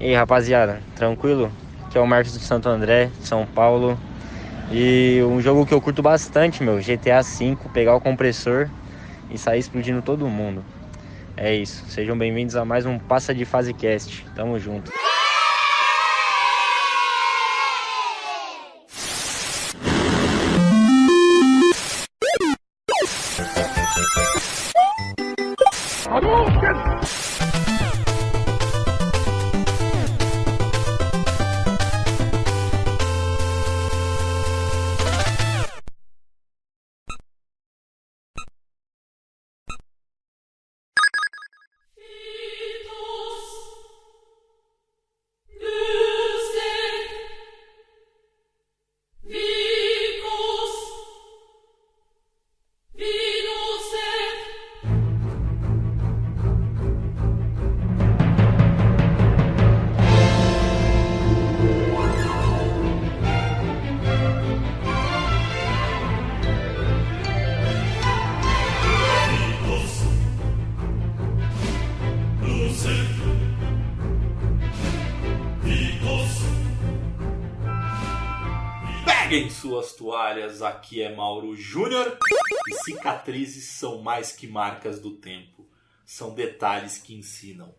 E aí, rapaziada, tranquilo? Aqui é o Marcos do Santo André, São Paulo. E um jogo que eu curto bastante, meu, GTA V, pegar o compressor e sair explodindo todo mundo. É isso. Sejam bem-vindos a mais um Passa de Fase Cast. Tamo junto. Toalhas, aqui é Mauro Júnior. E cicatrizes são mais que marcas do tempo. São detalhes que ensinam.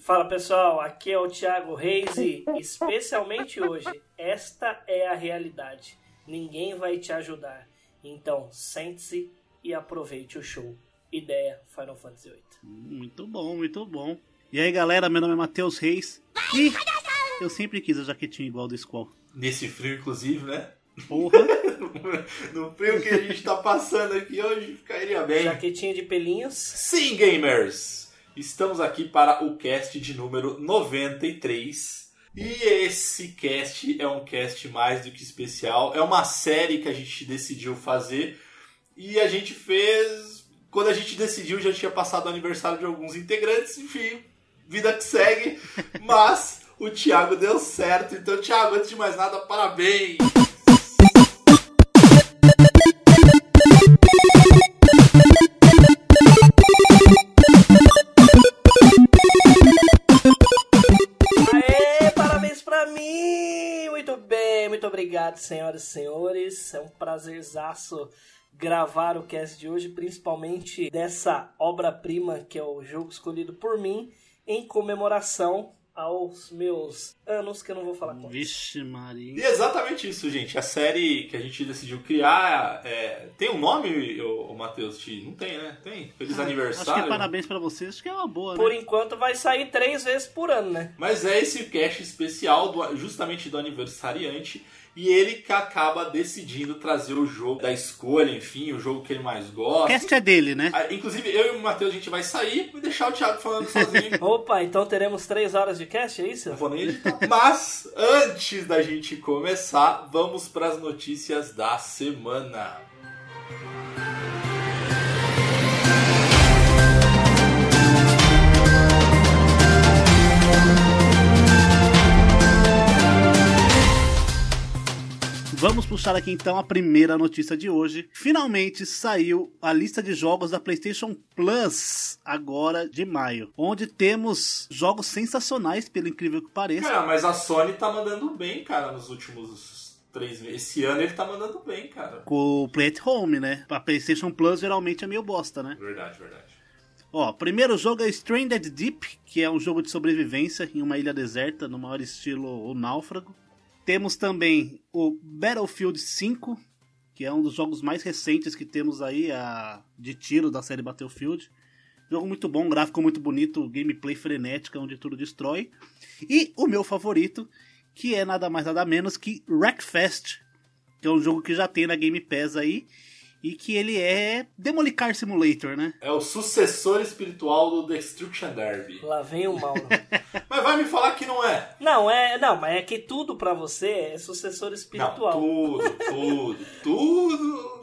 Fala pessoal, aqui é o Thiago Reis e especialmente hoje, esta é a realidade. Ninguém vai te ajudar. Então sente-se e aproveite o show. Ideia Final Fantasy VIII. Muito bom, muito bom. E aí galera, meu nome é Matheus Reis. E eu sempre quis a jaquetinha igual do Squall. Nesse frio, inclusive, né? Porra. no frio que a gente tá passando aqui hoje, cairia bem. Jaquetinha de pelinhos. Sim, gamers! Estamos aqui para o cast de número 93. E esse cast é um cast mais do que especial. É uma série que a gente decidiu fazer. E a gente fez. Quando a gente decidiu, já tinha passado o aniversário de alguns integrantes. Enfim, vida que segue. Mas o Thiago deu certo. Então, Thiago, antes de mais nada, parabéns! Obrigado, senhoras e senhores. É um prazerzaço gravar o cast de hoje, principalmente dessa obra-prima que é o jogo escolhido por mim, em comemoração aos meus anos, que eu não vou falar quantos. Vixe E Maria. é exatamente isso, gente. A série que a gente decidiu criar é, tem um nome, o, Matheus? Não tem, né? Tem. Feliz Acho aniversário. que é parabéns pra vocês, acho que é uma boa, né? Por enquanto vai sair três vezes por ano, né? Mas é esse cast especial do- justamente do aniversariante. E ele que acaba decidindo trazer o jogo da escolha, enfim, o jogo que ele mais O gosta. cast é dele, né? Ah, Inclusive, eu e o Matheus, a gente vai sair e deixar o Thiago falando sozinho. Opa, então teremos três horas de cast, é isso? Não vou nem editar. Mas, antes da gente começar, vamos para as notícias da semana. Vamos puxar aqui então a primeira notícia de hoje. Finalmente saiu a lista de jogos da PlayStation Plus, agora de maio, onde temos jogos sensacionais, pelo incrível que pareça. Cara, mas a Sony tá mandando bem, cara, nos últimos três meses. Esse ano ele tá mandando bem, cara. Com o Play at Home, né? A PlayStation Plus geralmente é meio bosta, né? Verdade, verdade. Ó, primeiro jogo é Stranded Deep, que é um jogo de sobrevivência em uma ilha deserta, no maior estilo o Náufrago. Temos também o Battlefield 5, que é um dos jogos mais recentes que temos aí a, de tiro da série Battlefield. Jogo muito bom, gráfico muito bonito, gameplay frenética, onde tudo destrói. E o meu favorito, que é nada mais nada menos que Wreckfest, que é um jogo que já tem na Game Pass aí, e que ele é Demolicar Simulator, né? É o sucessor espiritual do Destruction Derby. Lá vem o Mauro. Mas vai me falar que não é. não, é, não, mas é que tudo pra você é sucessor Não, espiritual. tudo, tudo,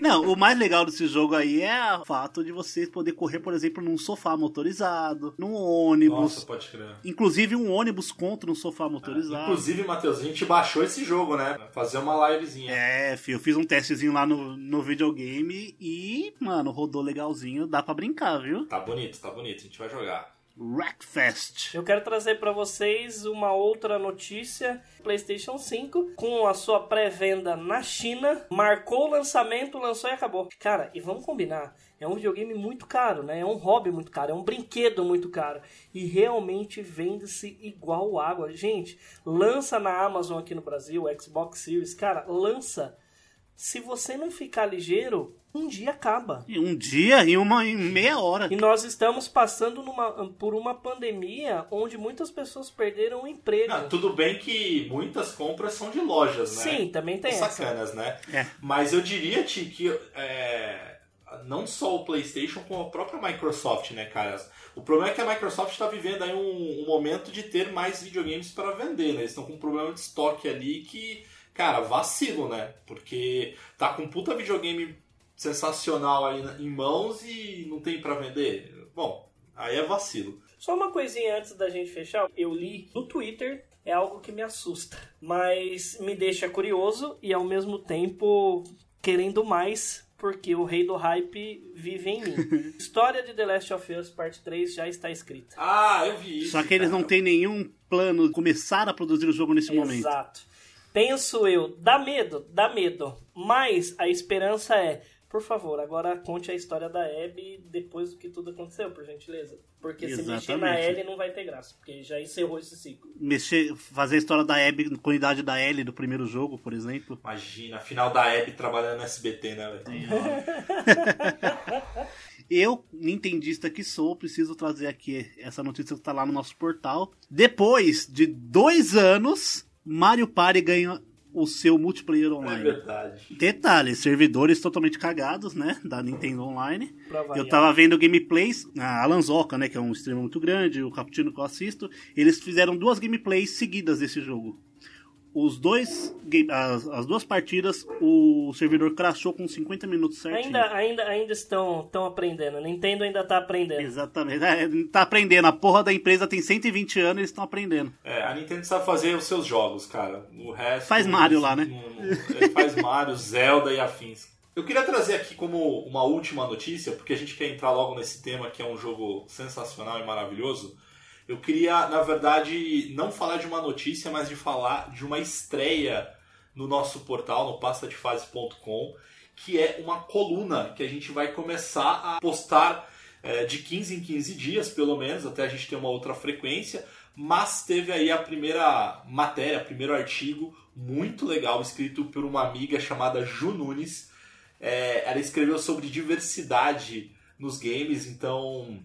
Não, o mais legal desse jogo aí é o fato de você poder correr, por exemplo, num sofá motorizado, num ônibus. Nossa, pode crer. Inclusive um ônibus contra um sofá motorizado. Inclusive, Matheus, a gente baixou esse jogo, né? Pra fazer uma livezinha. É, filho, eu fiz um testezinho lá no, no videogame e, mano, rodou legalzinho, dá pra brincar, viu? Tá bonito, tá bonito, a gente vai jogar. Wreckfest. Eu quero trazer para vocês uma outra notícia. PlayStation 5, com a sua pré-venda na China, marcou o lançamento, lançou e acabou. Cara, e vamos combinar, é um videogame muito caro, né? É um hobby muito caro, é um brinquedo muito caro. E realmente vende-se igual água. Gente, lança na Amazon aqui no Brasil, Xbox Series. Cara, lança. Se você não ficar ligeiro, um dia acaba. E um dia e uma em meia hora. E nós estamos passando numa, por uma pandemia onde muitas pessoas perderam o emprego. Ah, tudo bem que muitas compras são de lojas, né? Sim, também tem essa. Sacanas, né? É. Mas eu diria, Ti, que é, não só o PlayStation, como a própria Microsoft, né, cara? O problema é que a Microsoft está vivendo aí um, um momento de ter mais videogames para vender, né? Eles estão com um problema de estoque ali que, cara, vacilo, né? Porque tá com um puta videogame sensacional aí em mãos e não tem para vender. Bom, aí é vacilo. Só uma coisinha antes da gente fechar. Eu li no Twitter, é algo que me assusta, mas me deixa curioso e ao mesmo tempo querendo mais, porque o rei do hype vive em mim. História de The Last of Us Parte 3 já está escrita. Ah, eu vi isso. Só que eles cara. não têm nenhum plano de começar a produzir o jogo nesse momento. Exato. Penso eu, dá medo, dá medo, mas a esperança é por favor, agora conte a história da Abby depois do que tudo aconteceu, por gentileza. Porque se mexer na Exatamente. Ellie não vai ter graça, porque já encerrou esse ciclo. Mexer, fazer a história da Abby com a idade da Ellie do primeiro jogo, por exemplo. Imagina, final da Abby trabalhando no SBT, né, velho? Eu, nintendista que sou, preciso trazer aqui essa notícia que tá lá no nosso portal. Depois de dois anos, Mario Party ganha o seu multiplayer É online. verdade. Detalhe, servidores totalmente cagados, né? Da Nintendo Online. Eu tava vendo gameplays, a Alan Zoca, né? Que é um streamer muito grande, o Caputino que eu assisto. Eles fizeram duas gameplays seguidas desse jogo. Os dois, as, as duas partidas, o servidor crashou com 50 minutos certinho. Ainda, ainda, ainda estão, estão aprendendo. Nintendo ainda tá aprendendo. Exatamente. É, tá aprendendo. A porra da empresa tem 120 anos e eles estão aprendendo. É, a Nintendo sabe fazer os seus jogos, cara. O resto. Faz Mario lá, né? não- não- ele faz Mario, Zelda e afins. Eu queria trazer aqui como uma última notícia, porque a gente quer entrar logo nesse tema que é um jogo sensacional e maravilhoso. Eu queria, na verdade, não falar de uma notícia, mas de falar de uma estreia no nosso portal, no pastadefase.com, que é uma coluna que a gente vai começar a postar é, de 15 em 15 dias, pelo menos, até a gente ter uma outra frequência. Mas teve aí a primeira matéria, primeiro artigo muito legal, escrito por uma amiga chamada Ju Nunes. É, ela escreveu sobre diversidade nos games, então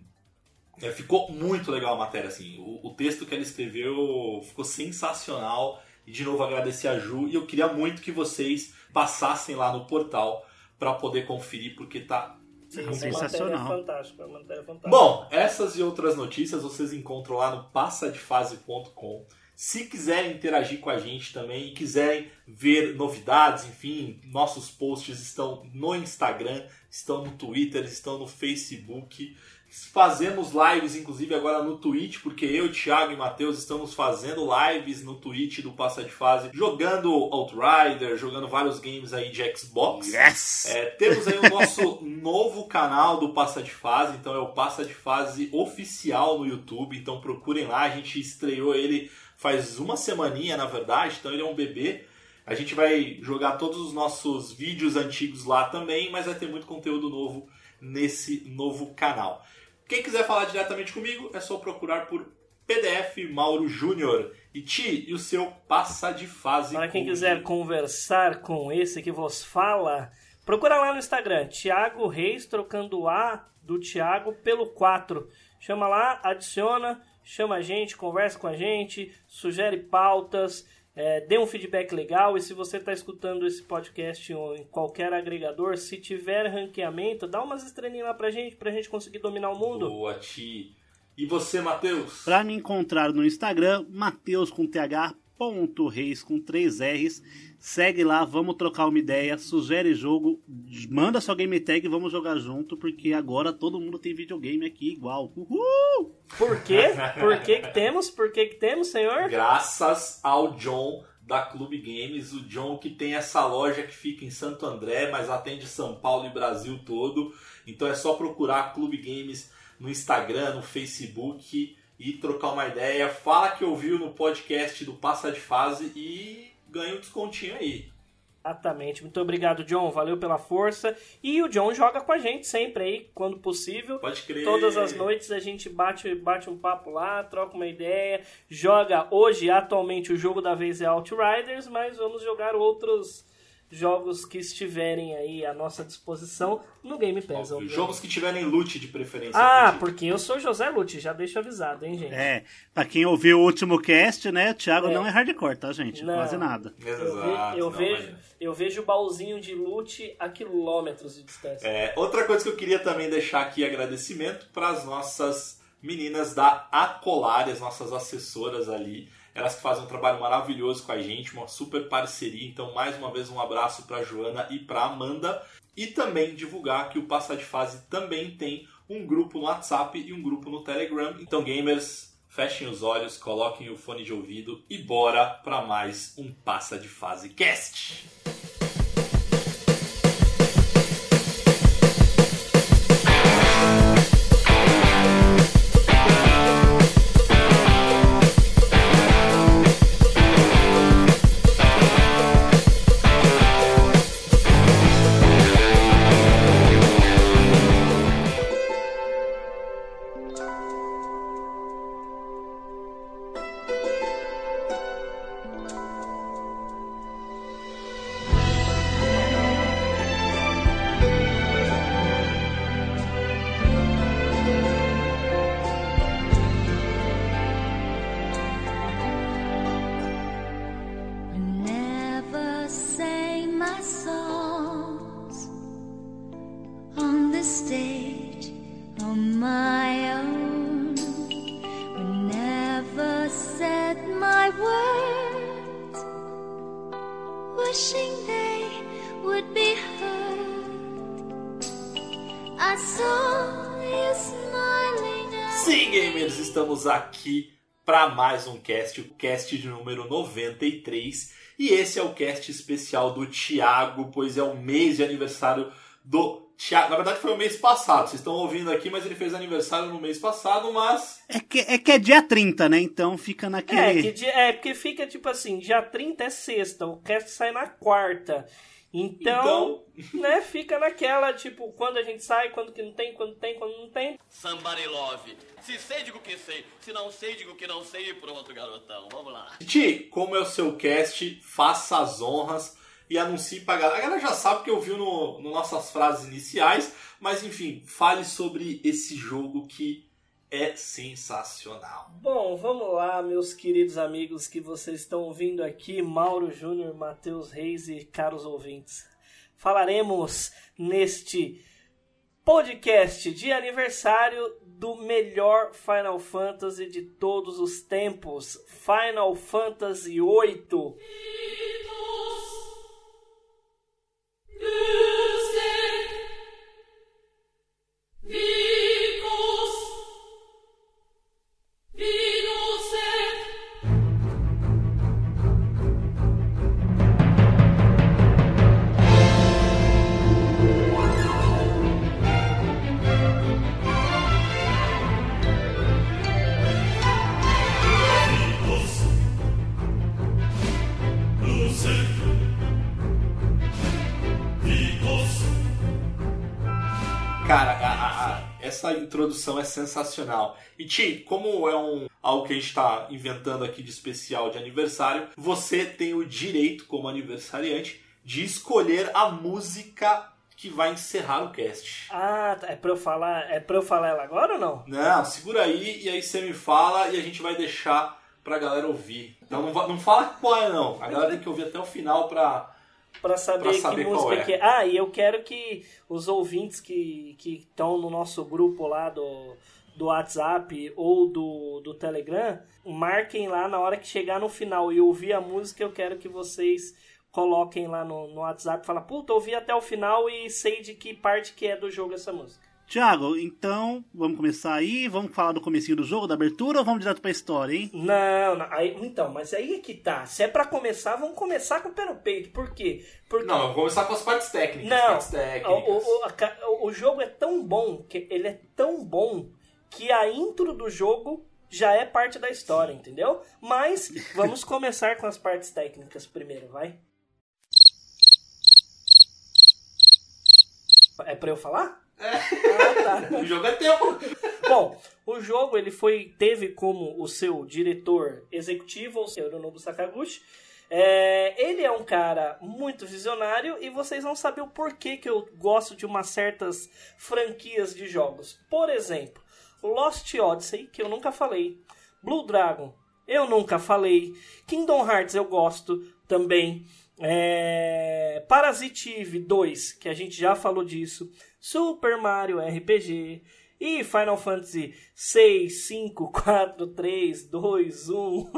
é, ficou muito legal a matéria. Assim. O, o texto que ela escreveu ficou sensacional. E de novo agradecer a Ju. E eu queria muito que vocês passassem lá no portal para poder conferir, porque tá Sim, é sensacional. fantástica, é uma matéria fantástica. Bom, essas e outras notícias vocês encontram lá no passadefase.com. Se quiserem interagir com a gente também e quiserem ver novidades, enfim, nossos posts estão no Instagram, estão no Twitter, estão no Facebook. Fazemos lives, inclusive, agora no Twitch, porque eu, Thiago e Matheus estamos fazendo lives no Twitch do Passa de Fase, jogando Outrider, jogando vários games aí de Xbox. Yes! É, temos aí o nosso novo canal do Passa de Fase, então é o Passa de Fase oficial no YouTube, então procurem lá, a gente estreou ele faz uma semaninha, na verdade, então ele é um bebê. A gente vai jogar todos os nossos vídeos antigos lá também, mas vai ter muito conteúdo novo nesse novo canal. Quem quiser falar diretamente comigo, é só procurar por PDF Mauro Júnior. E Ti, e o seu Passa de Fase. Para quem quiser conversar com esse que vos fala, procura lá no Instagram, Thiago Reis, trocando o A do Thiago pelo 4. Chama lá, adiciona, chama a gente, conversa com a gente, sugere pautas, é, dê um feedback legal. E se você está escutando esse podcast em qualquer agregador, se tiver ranqueamento, dá umas estrelinhas lá pra gente, pra gente conseguir dominar o mundo. Boa, Ti. E você, Matheus? Pra me encontrar no Instagram, Mateus com TH, ponto Reis com 3 R's. Segue lá, vamos trocar uma ideia, sugere jogo, manda sua game tag e vamos jogar junto, porque agora todo mundo tem videogame aqui igual. Uhul! Por quê? Por que que temos? Por que que temos, senhor? Graças ao John da Clube Games, o John que tem essa loja que fica em Santo André, mas atende São Paulo e Brasil todo. Então é só procurar Clube Games no Instagram, no Facebook e trocar uma ideia. Fala que ouviu no podcast do Passa de Fase e ganha um descontinho aí. Exatamente. Muito obrigado, John. Valeu pela força. E o John joga com a gente sempre aí, quando possível. Pode crer. Todas as noites a gente bate, bate um papo lá, troca uma ideia. Joga hoje, atualmente, o jogo da vez é Outriders, mas vamos jogar outros jogos que estiverem aí à nossa disposição no Game Pass. Óbvio, jogos que tiverem loot de preferência. Ah, porque eu sou José Lute, já deixo avisado, hein, gente? É, pra quem ouviu o último cast, né, o Thiago é. não é hardcore, tá, gente? Não. Quase nada. Exato. Eu, ve, eu vejo, eu vejo o baúzinho de loot a quilômetros de distância. É, outra coisa que eu queria também deixar aqui agradecimento para as nossas meninas da Acolare, as nossas assessoras ali elas que fazem um trabalho maravilhoso com a gente, uma super parceria. Então, mais uma vez, um abraço para Joana e para Amanda. E também divulgar que o Passar de Fase também tem um grupo no WhatsApp e um grupo no Telegram. Então, gamers, fechem os olhos, coloquem o fone de ouvido e bora para mais um Passa de Fase Cast. Mais um cast, o cast de número 93. E esse é o cast especial do Thiago, pois é o mês de aniversário do Thiago. Na verdade foi o mês passado, vocês estão ouvindo aqui, mas ele fez aniversário no mês passado, mas. É que é, que é dia 30, né? Então fica naquele. É, que dia, é, porque fica tipo assim: dia 30 é sexta, o cast sai na quarta. Então, então, né, fica naquela, tipo, quando a gente sai, quando que não tem, quando tem, quando não tem. Somebody love. Se sei, digo que sei. Se não sei, digo que não sei e pronto, garotão. Vamos lá. Ti, como é o seu cast, faça as honras e anuncie pra galera. A galera já sabe que eu vi no, no nossas frases iniciais, mas enfim, fale sobre esse jogo que é sensacional. Bom, vamos lá, meus queridos amigos que vocês estão ouvindo aqui, Mauro Júnior, Matheus Reis e caros ouvintes. Falaremos neste podcast de aniversário do melhor Final Fantasy de todos os tempos, Final Fantasy VIII. Introdução é sensacional. E Ti, como é um algo que a gente está inventando aqui de especial de aniversário, você tem o direito, como aniversariante, de escolher a música que vai encerrar o cast. Ah, é pra eu falar, é pra eu falar ela agora ou não? Não, segura aí e aí você me fala e a gente vai deixar pra galera ouvir. Então não, não fala qual é não. A galera tem que ouvir até o final pra para saber, saber, que música é. que é. Ah, e eu quero que os ouvintes que estão no nosso grupo lá do, do WhatsApp ou do, do Telegram marquem lá na hora que chegar no final e ouvir a música, eu quero que vocês coloquem lá no, no WhatsApp e fala, puta, ouvi até o final e sei de que parte que é do jogo essa música. Tiago, então vamos começar aí, vamos falar do comecinho do jogo, da abertura ou vamos direto pra história, hein? Não, não aí, então, mas aí é que tá. Se é pra começar, vamos começar com o pé no peito. Por quê? Porque... Não, vamos começar com as partes técnicas. Não, partes técnicas. O, o, a, o jogo é tão bom, que ele é tão bom que a intro do jogo já é parte da história, entendeu? Mas vamos começar com as partes técnicas primeiro, vai? É pra eu falar? É. Ah, tá. O jogo é teu. Bom, o jogo ele foi teve como o seu diretor executivo, o senhor Nobu Sakaguchi. É, ele é um cara muito visionário e vocês vão saber o porquê que eu gosto de umas certas franquias de jogos. Por exemplo, Lost Odyssey, que eu nunca falei. Blue Dragon, eu nunca falei. Kingdom Hearts eu gosto também. É... Parasite Eve 2, que a gente já falou disso. Super Mario RPG. E Final Fantasy 6, 5, 4, 3, 2, 1.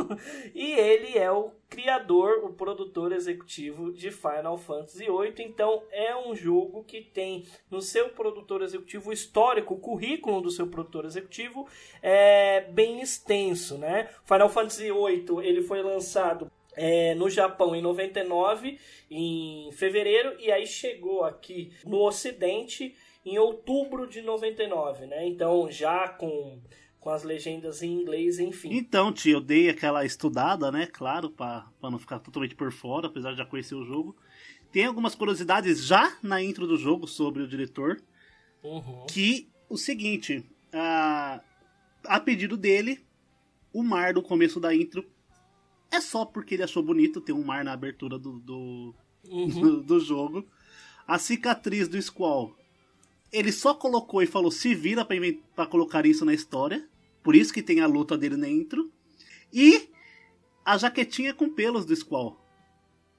e ele é o criador, o produtor executivo de Final Fantasy 8. Então é um jogo que tem no seu produtor executivo histórico, o currículo do seu produtor executivo é bem extenso, né? Final Fantasy 8 ele foi lançado é, no Japão em 99, em fevereiro, e aí chegou aqui no Ocidente em outubro de 99, né? Então já com, com as legendas em inglês, enfim. Então, tio, eu dei aquela estudada, né? Claro, para não ficar totalmente por fora, apesar de já conhecer o jogo. Tem algumas curiosidades já na intro do jogo sobre o diretor. Uhum. Que o seguinte, a, a pedido dele, o mar do começo da intro é só porque ele achou bonito ter um mar na abertura do, do, Uhum. do, do jogo. A cicatriz do Squall, ele só colocou e falou se vira pra, pra colocar isso na história. Por isso que tem a luta dele na intro. E a jaquetinha com pelos do Squall.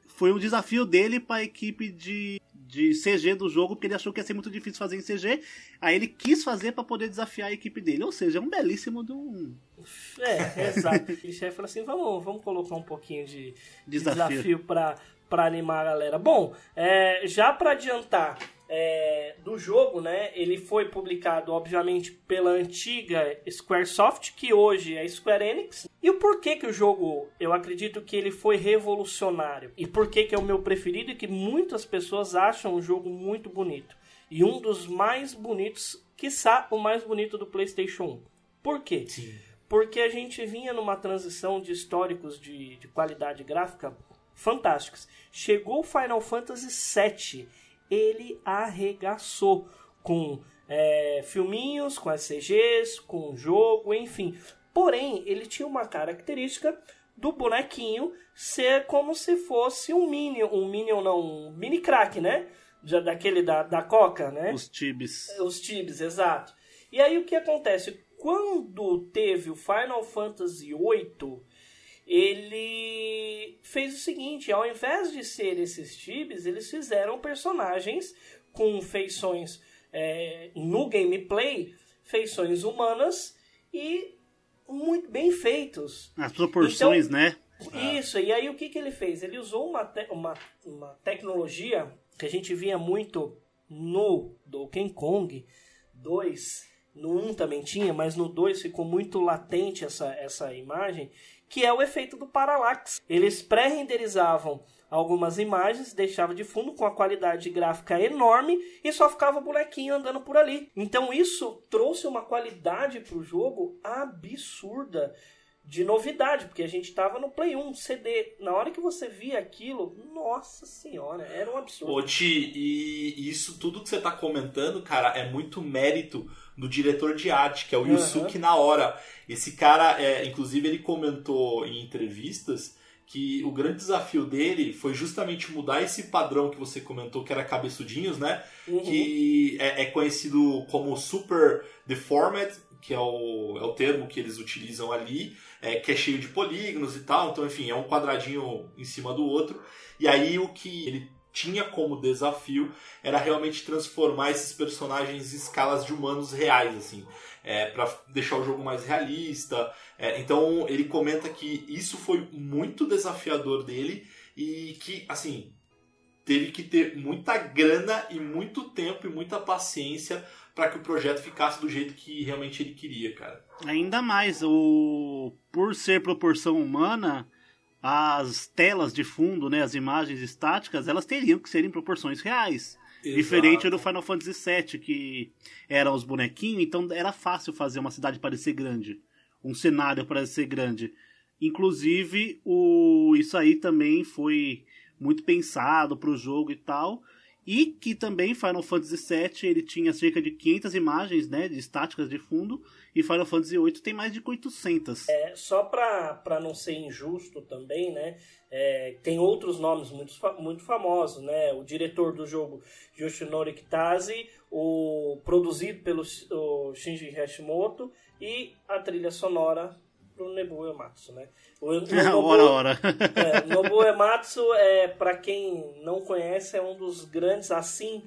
Foi um desafio dele pra equipe de, de CG do jogo, porque ele achou que ia ser muito difícil fazer em CG. Aí ele quis fazer pra poder desafiar a equipe dele. Ou seja, é um belíssimo de um É, exato. E o chefe falou assim: vamos, vamos colocar um pouquinho de de Desafio. desafio para para animar a galera. Bom, é, já para adiantar é, do jogo, né? Ele foi publicado, obviamente, pela antiga Squaresoft, que hoje é Square Enix. E o porquê que o jogo, eu acredito que ele foi revolucionário. E porquê que é o meu preferido e que muitas pessoas acham o jogo muito bonito. E um dos mais bonitos, quiçá o mais bonito do PlayStation 1. Por quê? Sim. porque a gente vinha numa transição de históricos de, de qualidade gráfica fantásticos. Chegou o Final Fantasy VII, ele arregaçou com é, filminhos, com as CGs, com jogo, enfim. Porém, ele tinha uma característica do bonequinho ser como se fosse um Minion, um Minion não, um mini crack, né? Já daquele da, da Coca, né? os tibes. Os tibs, exato. E aí o que acontece? Quando teve o Final Fantasy VIII, ele fez o seguinte: ao invés de ser esses tibs, eles fizeram personagens com feições é, no gameplay, feições humanas e muito bem feitos. As proporções, Então- né? Isso, e aí o que, que ele fez? Ele usou uma, te- uma, uma tecnologia que a gente via muito no Donkey Kong 2, no 1 também tinha, mas no 2 ficou muito latente essa, essa imagem, que é o efeito do parallax. Eles pré-renderizavam algumas imagens, deixava de fundo com a qualidade gráfica enorme e só ficava o bonequinho andando por ali. Então isso trouxe uma qualidade para o jogo absurda de novidade, porque a gente estava no Play 1 CD. Na hora que você via aquilo, nossa senhora, era um absurdo. Ô, Ti, e isso tudo que você tá comentando, cara, é muito mérito do diretor de arte, que é o. Yusuke Naora. Esse cara, é, inclusive, ele comentou em entrevistas que o grande desafio dele foi justamente mudar esse padrão que você comentou, que era cabeçudinhos, né? Uhum. Que é, é conhecido como Super Deformed, que é o, é o termo que eles utilizam ali, é, que é cheio de polígonos e tal. Então, enfim, é um quadradinho em cima do outro. E aí o que ele tinha como desafio era realmente transformar esses personagens em escalas de humanos reais, assim, é, para deixar o jogo mais realista. É, então ele comenta que isso foi muito desafiador dele e que, assim, teve que ter muita grana e muito tempo e muita paciência para que o projeto ficasse do jeito que realmente ele queria, cara. Ainda mais, o por ser proporção humana, as telas de fundo, né, as imagens estáticas, elas teriam que ser em proporções reais. Exato. Diferente do Final Fantasy VII, que eram os bonequinhos, então era fácil fazer uma cidade parecer grande. Um cenário parecer grande. Inclusive, o, isso aí também foi muito pensado pro jogo e tal. E que também Final Fantasy VII ele tinha cerca de 500 imagens né, de estáticas de fundo. E Final Fantasy VIII tem mais de 800. É, só para não ser injusto também, né? É, tem outros nomes muito, muito famosos, né? O diretor do jogo, Yoshinori Kitase, o produzido pelo o Shinji Hashimoto e a trilha sonora pro Nobuo Ematsu, né? O, Nobuo, ora, ora. é, Nobuo Ematsu, é, para quem não conhece, é um dos grandes, assim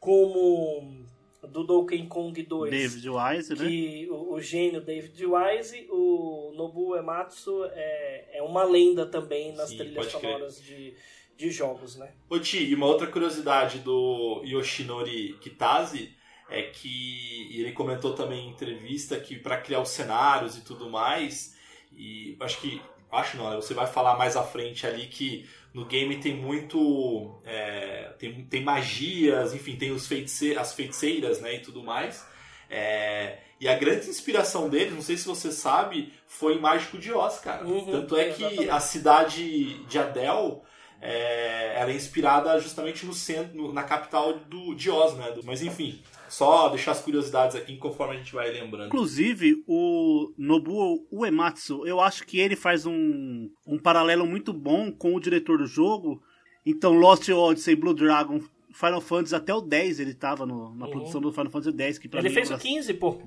como do Donkey Kong 2. David Wise, né? Que o, o, gênio David Wise, o Nobuo Ematsu é, é uma lenda também nas Sim, trilhas sonoras de, de jogos, né? Ô Ti, e uma outra curiosidade do Yoshinori Kitase é que ele comentou também em entrevista que para criar os cenários e tudo mais, e acho que acho não, né? você vai falar mais à frente ali que no game tem muito é, tem, tem magias, enfim, tem os feitice as feiticeiras, né, e tudo mais. É, e a grande inspiração dele, não sei se você sabe, foi Mágico de Oz, cara. Uhum, Tanto é que a cidade de Adel é, ela é inspirada justamente no centro, na capital do, de Oz, né? Mas enfim, só deixar as curiosidades aqui conforme a gente vai lembrando. Inclusive, o Nobuo Uematsu, eu acho que ele faz um, um paralelo muito bom com o diretor do jogo. Então, Lost Odyssey, Blue Dragon, Final Fantasy, até o 10 ele tava no, na uhum. produção do Final Fantasy 10. Que ele mim, fez é o 15, pô.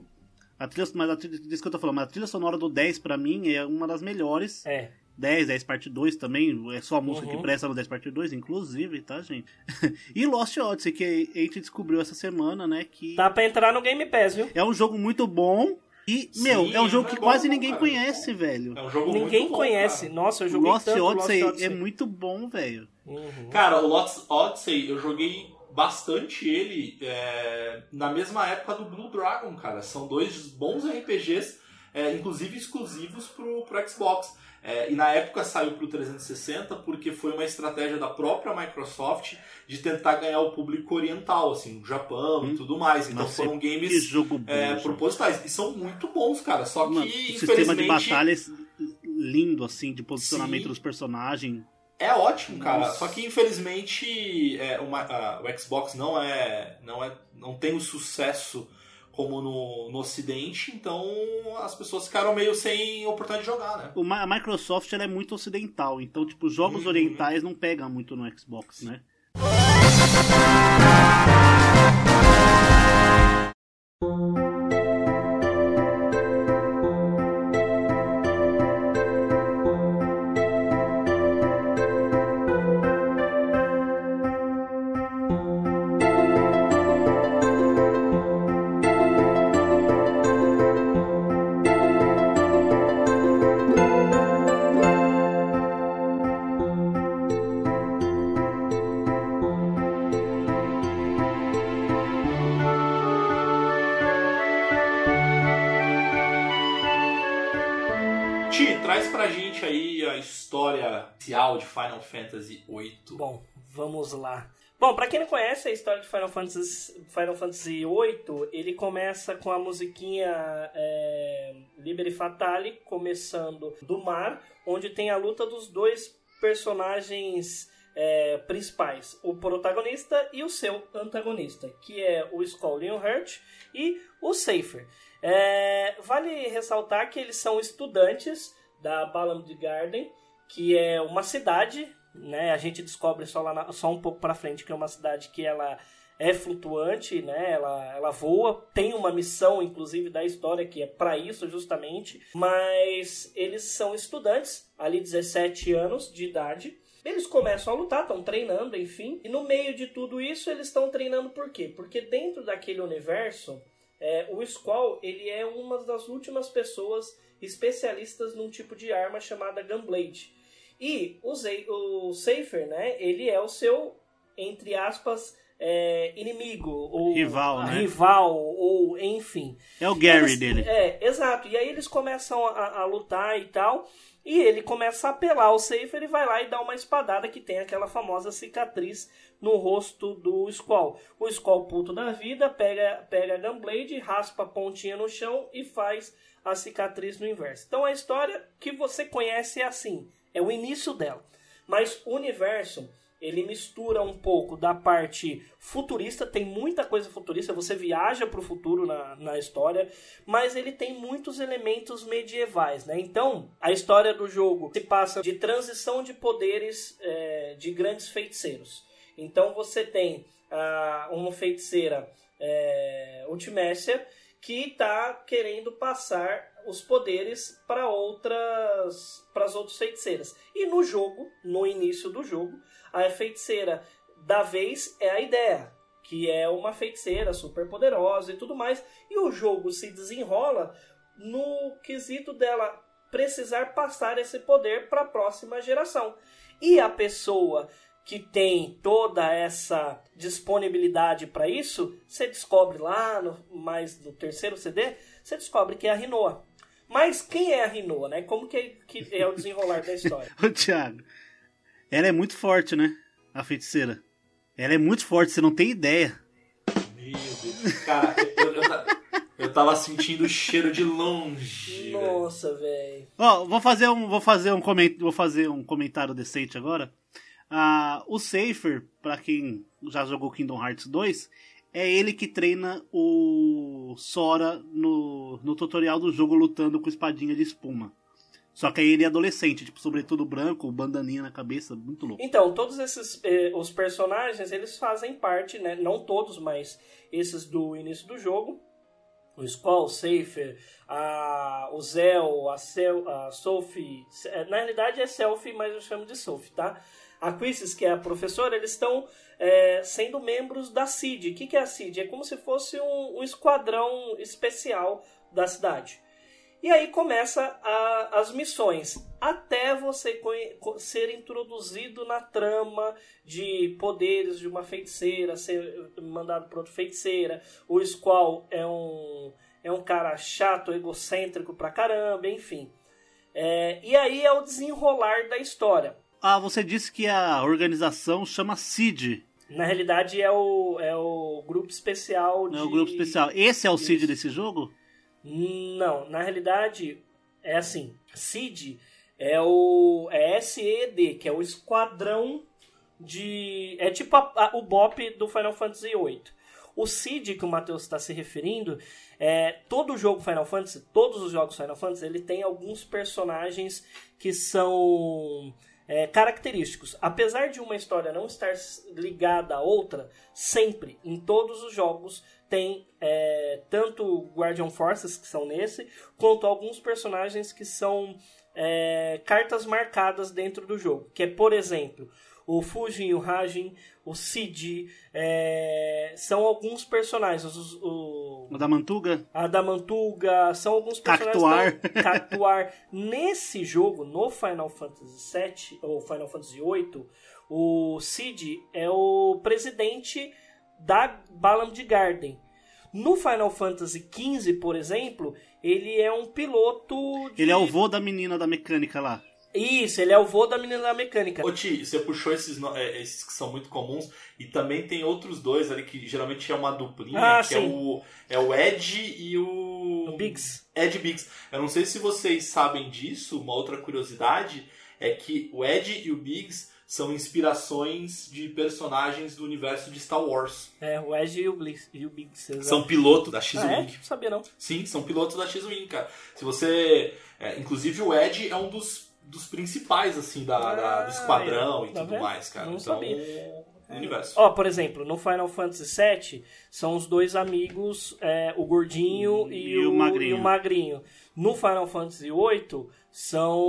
A trilha, mas a trilha, que eu tô falando, mas a trilha sonora do 10 pra mim é uma das melhores. É. 10, 10 parte 2 também, é só a música uhum. que presta no 10 parte 2, inclusive, tá, gente? e Lost Odyssey, que a gente descobriu essa semana, né, que... Tá pra entrar no Game Pass, viu? É um jogo muito bom, e, Sim, meu, é um jogo que é bom, quase ninguém cara. conhece, velho. É um jogo ninguém muito conhece. Bom, Nossa, eu joguei Lost tanto Odyssey, Lost Odyssey é muito bom, velho. Uhum. Cara, o Lost Odyssey, eu joguei bastante ele é, na mesma época do Blue Dragon, cara. São dois bons RPGs, é, inclusive exclusivos pro, pro Xbox. É, e na época saiu para o 360 porque foi uma estratégia da própria Microsoft de tentar ganhar o público oriental, assim, o Japão hum. e tudo mais. Então Nossa, foram games jogo bom, é, propositais. E são muito bons, cara. Só que, Mano, infelizmente... O sistema de batalha é lindo, assim, de posicionamento Sim. dos personagens. É ótimo, cara. Nossa. Só que infelizmente é, uma, a, o Xbox não é, não é, não tem o sucesso como no, no Ocidente, então as pessoas ficaram meio sem oportunidade de jogar, né? A Microsoft ela é muito ocidental, então tipo jogos uhum. orientais não pegam muito no Xbox, né? Final Fantasy VIII. Bom, vamos lá. Bom, para quem não conhece a história de Final Fantasy, Final Fantasy VIII, ele começa com a musiquinha é, Liberi Fatale, começando do mar, onde tem a luta dos dois personagens é, principais, o protagonista e o seu antagonista, que é o Skull Leonhart e o Safer. É, vale ressaltar que eles são estudantes da Balamd Garden, que é uma cidade, né? A gente descobre só lá na, só um pouco para frente que é uma cidade que ela é flutuante, né? Ela, ela voa, tem uma missão, inclusive, da história que é para isso justamente. Mas eles são estudantes, ali 17 anos de idade. Eles começam a lutar, estão treinando, enfim. E no meio de tudo isso, eles estão treinando por quê? Porque dentro daquele universo, é, o Squall ele é uma das últimas pessoas especialistas num tipo de arma chamada Gunblade e o, Zay, o Safer, né, ele é o seu, entre aspas, é, inimigo, ou Rival, né? rival, ou enfim. É o Gary Eles- dele. É, exato. E aí eles começam a, a lutar e tal. E ele começa a apelar o Safer e vai lá e dá uma espadada que tem aquela famosa cicatriz no rosto do Squall. O Squall puto da vida pega, pega a Gunblade, raspa a pontinha no chão e faz a cicatriz no inverso. Então a história que você conhece é assim, é o início dela. Mas o universo ele mistura um pouco da parte futurista, tem muita coisa futurista, você viaja para o futuro na, na história, mas ele tem muitos elementos medievais, né? Então, a história do jogo se passa de transição de poderes é, de grandes feiticeiros. Então, você tem ah, uma feiticeira é, Ultimécia que está querendo passar os poderes para outras para as outras feiticeiras. E no jogo, no início do jogo, a feiticeira da vez é a ideia, que é uma feiticeira super poderosa e tudo mais. E o jogo se desenrola no quesito dela precisar passar esse poder para a próxima geração. E a pessoa que tem toda essa disponibilidade para isso, você descobre lá, no, mais no terceiro CD, você descobre que é a Rinoa. Mas quem é a Rinoa, né? Como que é, que é o desenrolar da história? Ô, Thiago, ela é muito forte, né? A feiticeira. Ela é muito forte, você não tem ideia. Meu Deus. Cara, eu, eu, eu tava sentindo o cheiro de longe. Nossa, velho. Ó, vou fazer um, vou fazer um coment, vou fazer um comentário decente agora. Ah, o Safer, pra quem já jogou Kingdom Hearts 2, é ele que treina o Sora no, no tutorial do jogo lutando com espadinha de espuma. Só que aí ele é adolescente, tipo, sobretudo branco, bandaninha na cabeça, muito louco. Então, todos esses eh, os personagens, eles fazem parte, né? Não todos, mas esses do início do jogo. O Squall, o Safer, a, o Zell, a, Sel, a Sophie. eh, Na realidade é Selfie, mas eu chamo de Sophie, tá? A Quizzes, que é a professora, eles estão eh, sendo membros da CID. O que, que é a CID? É como se fosse um, um esquadrão especial da cidade. E aí começa a- as missões, até você ser introduzido na trama de poderes de uma feiticeira, ser mandado para outra feiticeira. O Squall é um, é um cara chato, egocêntrico pra caramba, enfim. É, e aí é o desenrolar da história. Ah, você disse que a organização chama CID, Na realidade é o, é o grupo especial de... né, o grupo especial. Esse é o CID desse jogo? Não, na realidade é assim. SID é o é SED, que é o esquadrão de é tipo a- a- o BOP do Final Fantasy VIII. O SID que o Matheus está se referindo é todo jogo Final Fantasy, todos os jogos Final Fantasy, ele tem alguns personagens que são é, característicos. Apesar de uma história não estar ligada a outra, sempre, em todos os jogos, tem é, tanto Guardian Forces, que são nesse, quanto alguns personagens que são é, cartas marcadas dentro do jogo. Que é, por exemplo, o Fujin, o Rajin, o Cid, é, são alguns personagens. os- o, O da Mantuga? a Damantuga, são alguns personagens. Cactuar. Cactuar. Nesse jogo, no Final Fantasy VII, ou Final Fantasy VIII, o Cid é o presidente da Balam de Garden. No Final Fantasy XV, por exemplo, ele é um piloto. de- Ele é o vô da menina da mecânica lá. Isso, ele é o vô da menina da mecânica. Ô Ti, você puxou esses, é, esses que são muito comuns e também tem outros dois ali que geralmente é uma duplinha, Ah, que é sim. o, é o Ed e o... O Biggs. Ed Biggs. Eu não sei se vocês sabem disso, uma outra curiosidade é que o Ed e o Biggs são inspirações de personagens do universo de Star Wars. É, o Edge e o, Blix, e o Biggs. São pilotos da ah, é? X-Wing. Não sabia não. Sim, são pilotos da X-Wing, cara. Se você... é, inclusive o Ed é um dos, dos principais, assim, da, da- Ah, do esquadrão e tá tudo vendo? mais, cara. Não então, sabia. O universo. Ó, por exemplo, no Final Fantasy VII são os dois amigos, é, o gordinho e, E o magrinho. e o magrinho. No Final Fantasy VIII são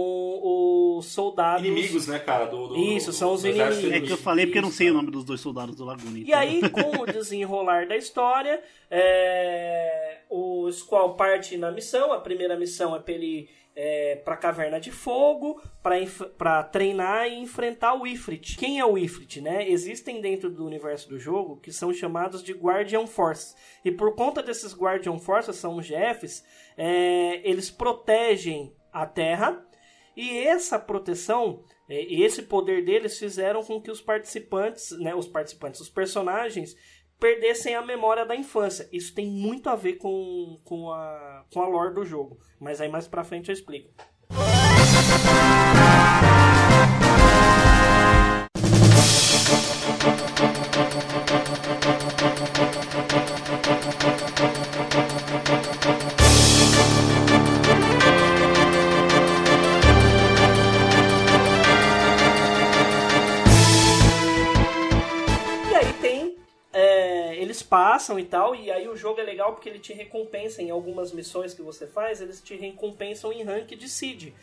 os soldados. Inimigos, né, cara? Do, do- Isso, são os do exército inimigos. É que eu falei porque eu não Isso. sei o nome dos dois soldados do Laguna. E aí, com o desenrolar da história, é, o Squall parte na missão. A primeira missão é pra ele é, para Caverna de Fogo, para treinar e enfrentar o Ifrit. Quem é o Ifrit, né? Existem dentro do universo do jogo que são chamados de Guardian Force. E por conta desses Guardian Forces, são os GFs, é, eles protegem a Terra. E essa proteção é, e esse poder deles fizeram com que os participantes, né, os participantes, os personagens perdessem a memória da infância. Isso tem muito a ver com, com, a, com a lore do jogo. Mas aí mais pra frente eu explico. Passam e tal, e aí o jogo é legal porque ele te recompensa em algumas missões que você faz, eles te recompensam em rank de seed.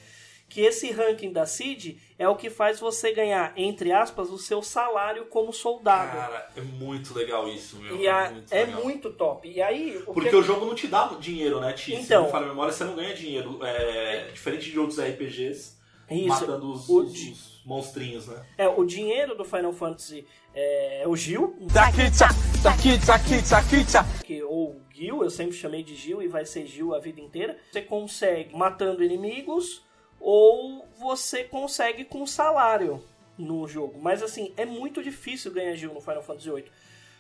Que esse ranking da seed é o que faz você ganhar, entre aspas, o seu salário como soldado. Cara, é muito legal isso, meu. E a, é, muito, é muito top. E aí, o Porque que... o jogo não te dá dinheiro, né, Ti? Então, Se não fala a memória, você não ganha dinheiro. É, diferente de outros RPGs, isso, matando os, o... os monstrinhos, né? É, o dinheiro do Final Fantasy é, é o Gil. Que, ou Gil, eu sempre chamei de Gil e vai ser Gil a vida inteira. Você consegue matando inimigos ou você consegue com salário no jogo. Mas assim, é muito difícil ganhar Gil no Final Fantasy VIII.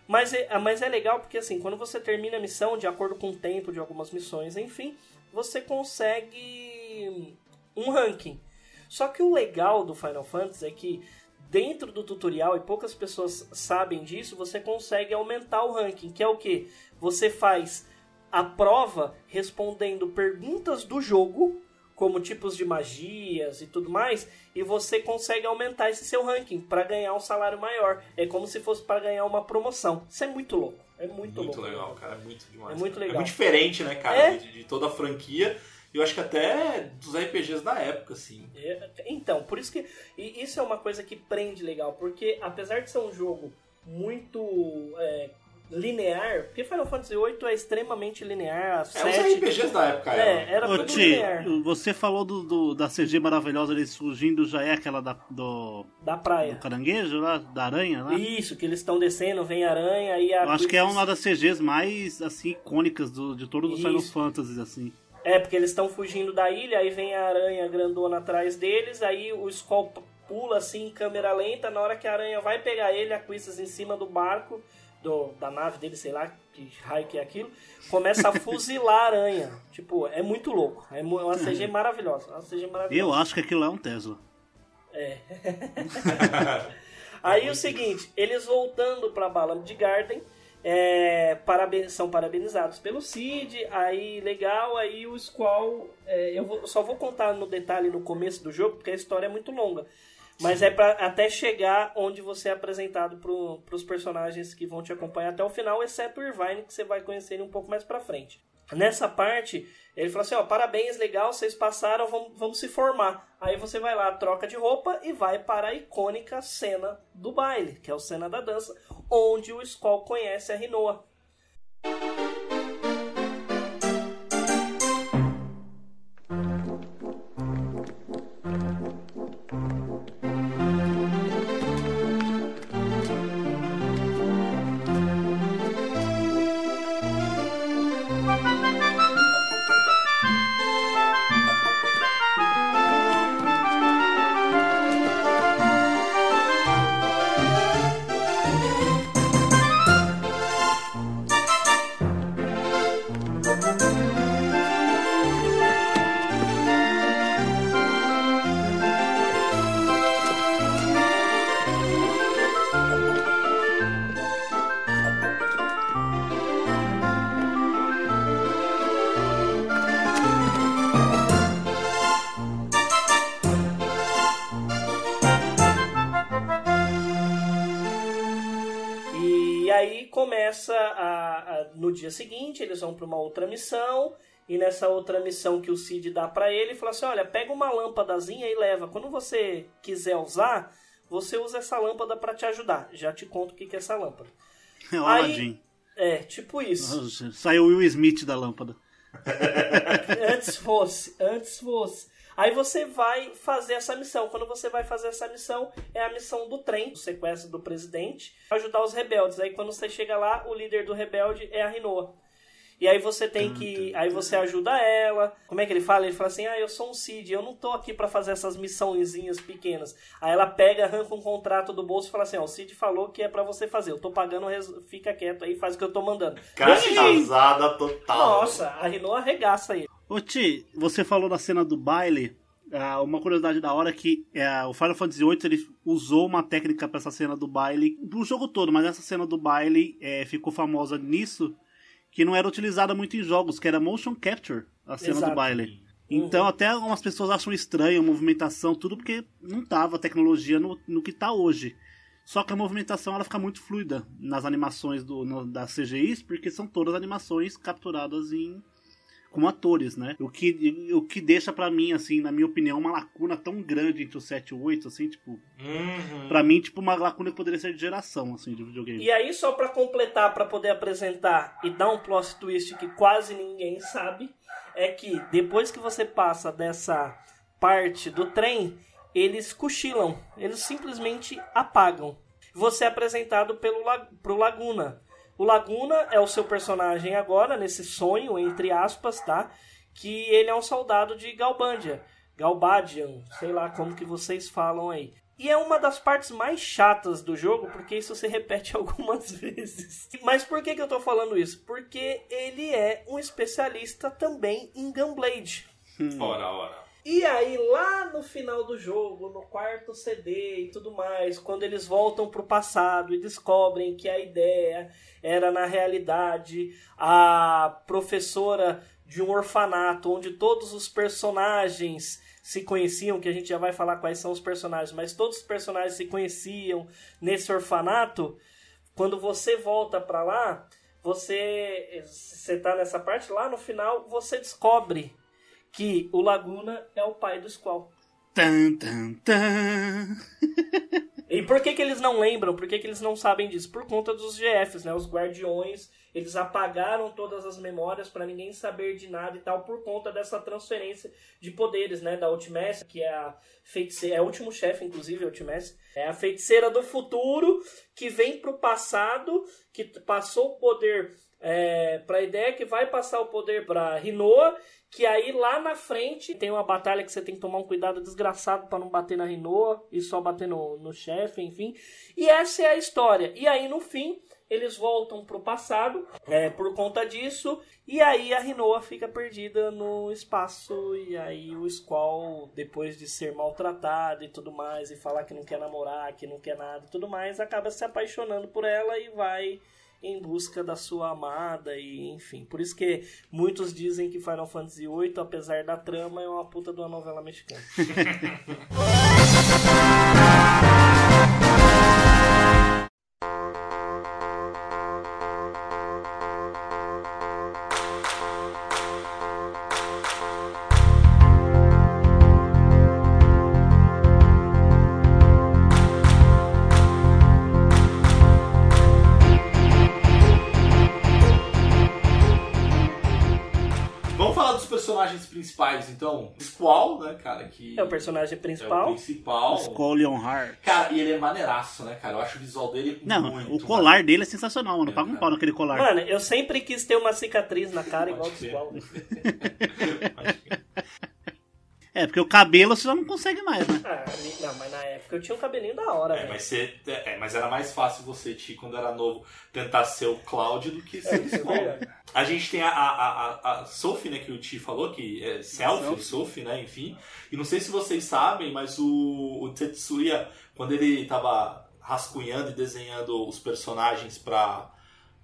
Mas é, mas é legal porque assim, quando você termina a missão, de acordo com o tempo de algumas missões, enfim, você consegue um ranking. Só que o legal do Final Fantasy é que dentro do tutorial, e poucas pessoas sabem disso, você consegue aumentar o ranking, que é o que? Você faz a prova respondendo perguntas do jogo, como tipos de magias e tudo mais, e você consegue aumentar esse seu ranking para ganhar um salário maior. É como se fosse para ganhar uma promoção. Isso é muito louco. É muito, muito louco. Muito legal, cara. É muito demais. É muito cara. legal. É muito diferente, né, cara, é? de, de toda a franquia. Eu acho que até dos RPGs da época, assim. É, então, por isso que. E isso é uma coisa que prende legal, porque apesar de ser um jogo muito é, linear, porque Final Fantasy VIII é extremamente linear. É, 7, os RPGs da época é, era. Ô, Ti, linear. você falou do, do, da CG maravilhosa ali surgindo, já é aquela da, do. Da praia. Do caranguejo lá, da aranha lá? Isso, que eles estão descendo, vem aranha e a. Eu acho que é uma das CGs mais, assim, icônicas do, de todos os Final Fantasy, assim. É, porque eles estão fugindo da ilha, aí vem a aranha grandona atrás deles, aí o Skull pula assim em câmera lenta, na hora que a aranha vai pegar ele, a Quistas em cima do barco, do, da nave dele, sei lá que raio que é aquilo, começa a fuzilar a aranha. Tipo, é muito louco. É uma CG maravilhosa. Uma CG maravilhosa. Eu acho que aquilo é um Tesla. É. aí o seguinte, eles voltando pra Balam de Garden é, paraben são parabenizados pelo Cid, aí legal, aí o Squall, é, eu vou, só vou contar no detalhe no começo do jogo, porque a história é muito longa, mas é para até chegar onde você é apresentado para os personagens que vão te acompanhar até o final, exceto o Irvine, que você vai conhecer ele um pouco mais para frente. Nessa parte, ele falou assim: ó, parabéns, legal, vocês passaram, vamos, vamos se formar. Aí você vai lá, troca de roupa e vai para a icônica cena do baile, que é o cena da dança, onde o Skull conhece a Rinoa. Dia seguinte, eles vão para uma outra missão, e nessa outra missão que o Cid dá para ele, fala assim: olha, pega uma lâmpadazinha e leva. Quando você quiser usar, você usa essa lâmpada para te ajudar. Já te conto o que é essa lâmpada. É o Aladdin. É, tipo isso. Saiu o Will Smith da lâmpada. antes fosse, antes fosse. Aí você vai fazer essa missão. Quando você vai fazer essa missão, é a missão do trem, o sequestro do presidente, ajudar os rebeldes. Aí quando você chega lá, o líder do rebelde é a Rinoa. E aí você tem que. Aí você ajuda ela. Como é que ele fala? Ele fala assim: Ah, eu sou um Cid, eu não tô aqui para fazer essas missãozinhas pequenas. Aí ela pega, arranca um contrato do bolso e fala assim: Ó, o Cid falou que é para você fazer. Eu tô pagando, fica quieto aí, faz o que eu tô mandando. Casada total. Nossa, a Rinoa arregaça aí. Ô Ti, você falou da cena do baile. Uh, uma curiosidade da hora é que uh, o Final Fantasy VIII ele usou uma técnica para essa cena do baile do jogo todo, mas essa cena do baile uh, ficou famosa nisso que não era utilizada muito em jogos, que era motion capture, a cena Exato. do baile. Então uhum. até algumas pessoas acham estranho a movimentação, tudo porque não tava a tecnologia no, no que tá hoje. Só que a movimentação ela fica muito fluida nas animações do, no, das CGIs, porque são todas animações capturadas em como atores, né? O que, o que deixa para mim, assim, na minha opinião, uma lacuna tão grande entre o 7 e o 8, assim, tipo. Uhum. Pra mim, tipo, uma lacuna que poderia ser de geração, assim, de videogame. E aí, só para completar, para poder apresentar e dar um plot twist que quase ninguém sabe, é que depois que você passa dessa parte do trem, eles cochilam, eles simplesmente apagam. Você é apresentado pelo, pro Laguna o Laguna é o seu personagem agora, nesse sonho, entre aspas, tá? Que ele é um soldado de Galbandia. Galbadian, sei lá como que vocês falam aí. E é uma das partes mais chatas do jogo, porque isso se repete algumas vezes. Mas por que, que eu tô falando isso? Porque ele é um especialista também em Gunblade. Hum. Ora, ora. E aí, lá no final do jogo, no quarto CD e tudo mais, quando eles voltam pro passado e descobrem que a ideia era, na realidade, a professora de um orfanato onde todos os personagens se conheciam, que a gente já vai falar quais são os personagens, mas todos os personagens se conheciam nesse orfanato. Quando você volta para lá, você você tá nessa parte lá no final, você descobre que o Laguna é o pai do Squall. Tan, tan, tan. e por que, que eles não lembram? Por que, que eles não sabem disso? Por conta dos GFs, né? Os guardiões, eles apagaram todas as memórias para ninguém saber de nada e tal, por conta dessa transferência de poderes, né? Da Ultimess, que é a feiticeira, é o último chefe, inclusive, a Ultimess. É a feiticeira do futuro que vem pro passado, que passou o poder é, para a ideia que vai passar o poder para Rinoa, que aí lá na frente tem uma batalha que você tem que tomar um cuidado desgraçado para não bater na Rinoa e só bater no, no chefe, enfim. E essa é a história. E aí no fim eles voltam pro passado é, por conta disso. E aí a Rinoa fica perdida no espaço. E aí o Squall, depois de ser maltratado e tudo mais, e falar que não quer namorar, que não quer nada e tudo mais, acaba se apaixonando por ela e vai em busca da sua amada e enfim. Por isso que muitos dizem que Final Fantasy VIII, apesar da trama, é uma puta de uma novela mexicana. principais, então, Squall, né, cara, que... É o personagem principal. É o principal. Squall Leonhardt. Cara, e ele é maneiraço, né, cara? Eu acho o visual dele Não, muito o colar maneiro. dele é sensacional, mano. É, Paga um pau naquele colar. Mano, eu sempre quis ter uma cicatriz na cara igual o Squall. É, porque o cabelo você já não consegue mais, né? Ah, não, mas na época eu tinha um cabelinho da hora, é, mas, você, é, mas era mais fácil você, Ti, quando era novo, tentar ser o Cloud do que ser o Skull. É a gente tem a, a, a, a Sophie, né, que o Ti falou, que é Selfie, Selfie, Sophie, né, enfim. E não sei se vocês sabem, mas o, o Tetsuya, quando ele tava rascunhando e desenhando os personagens para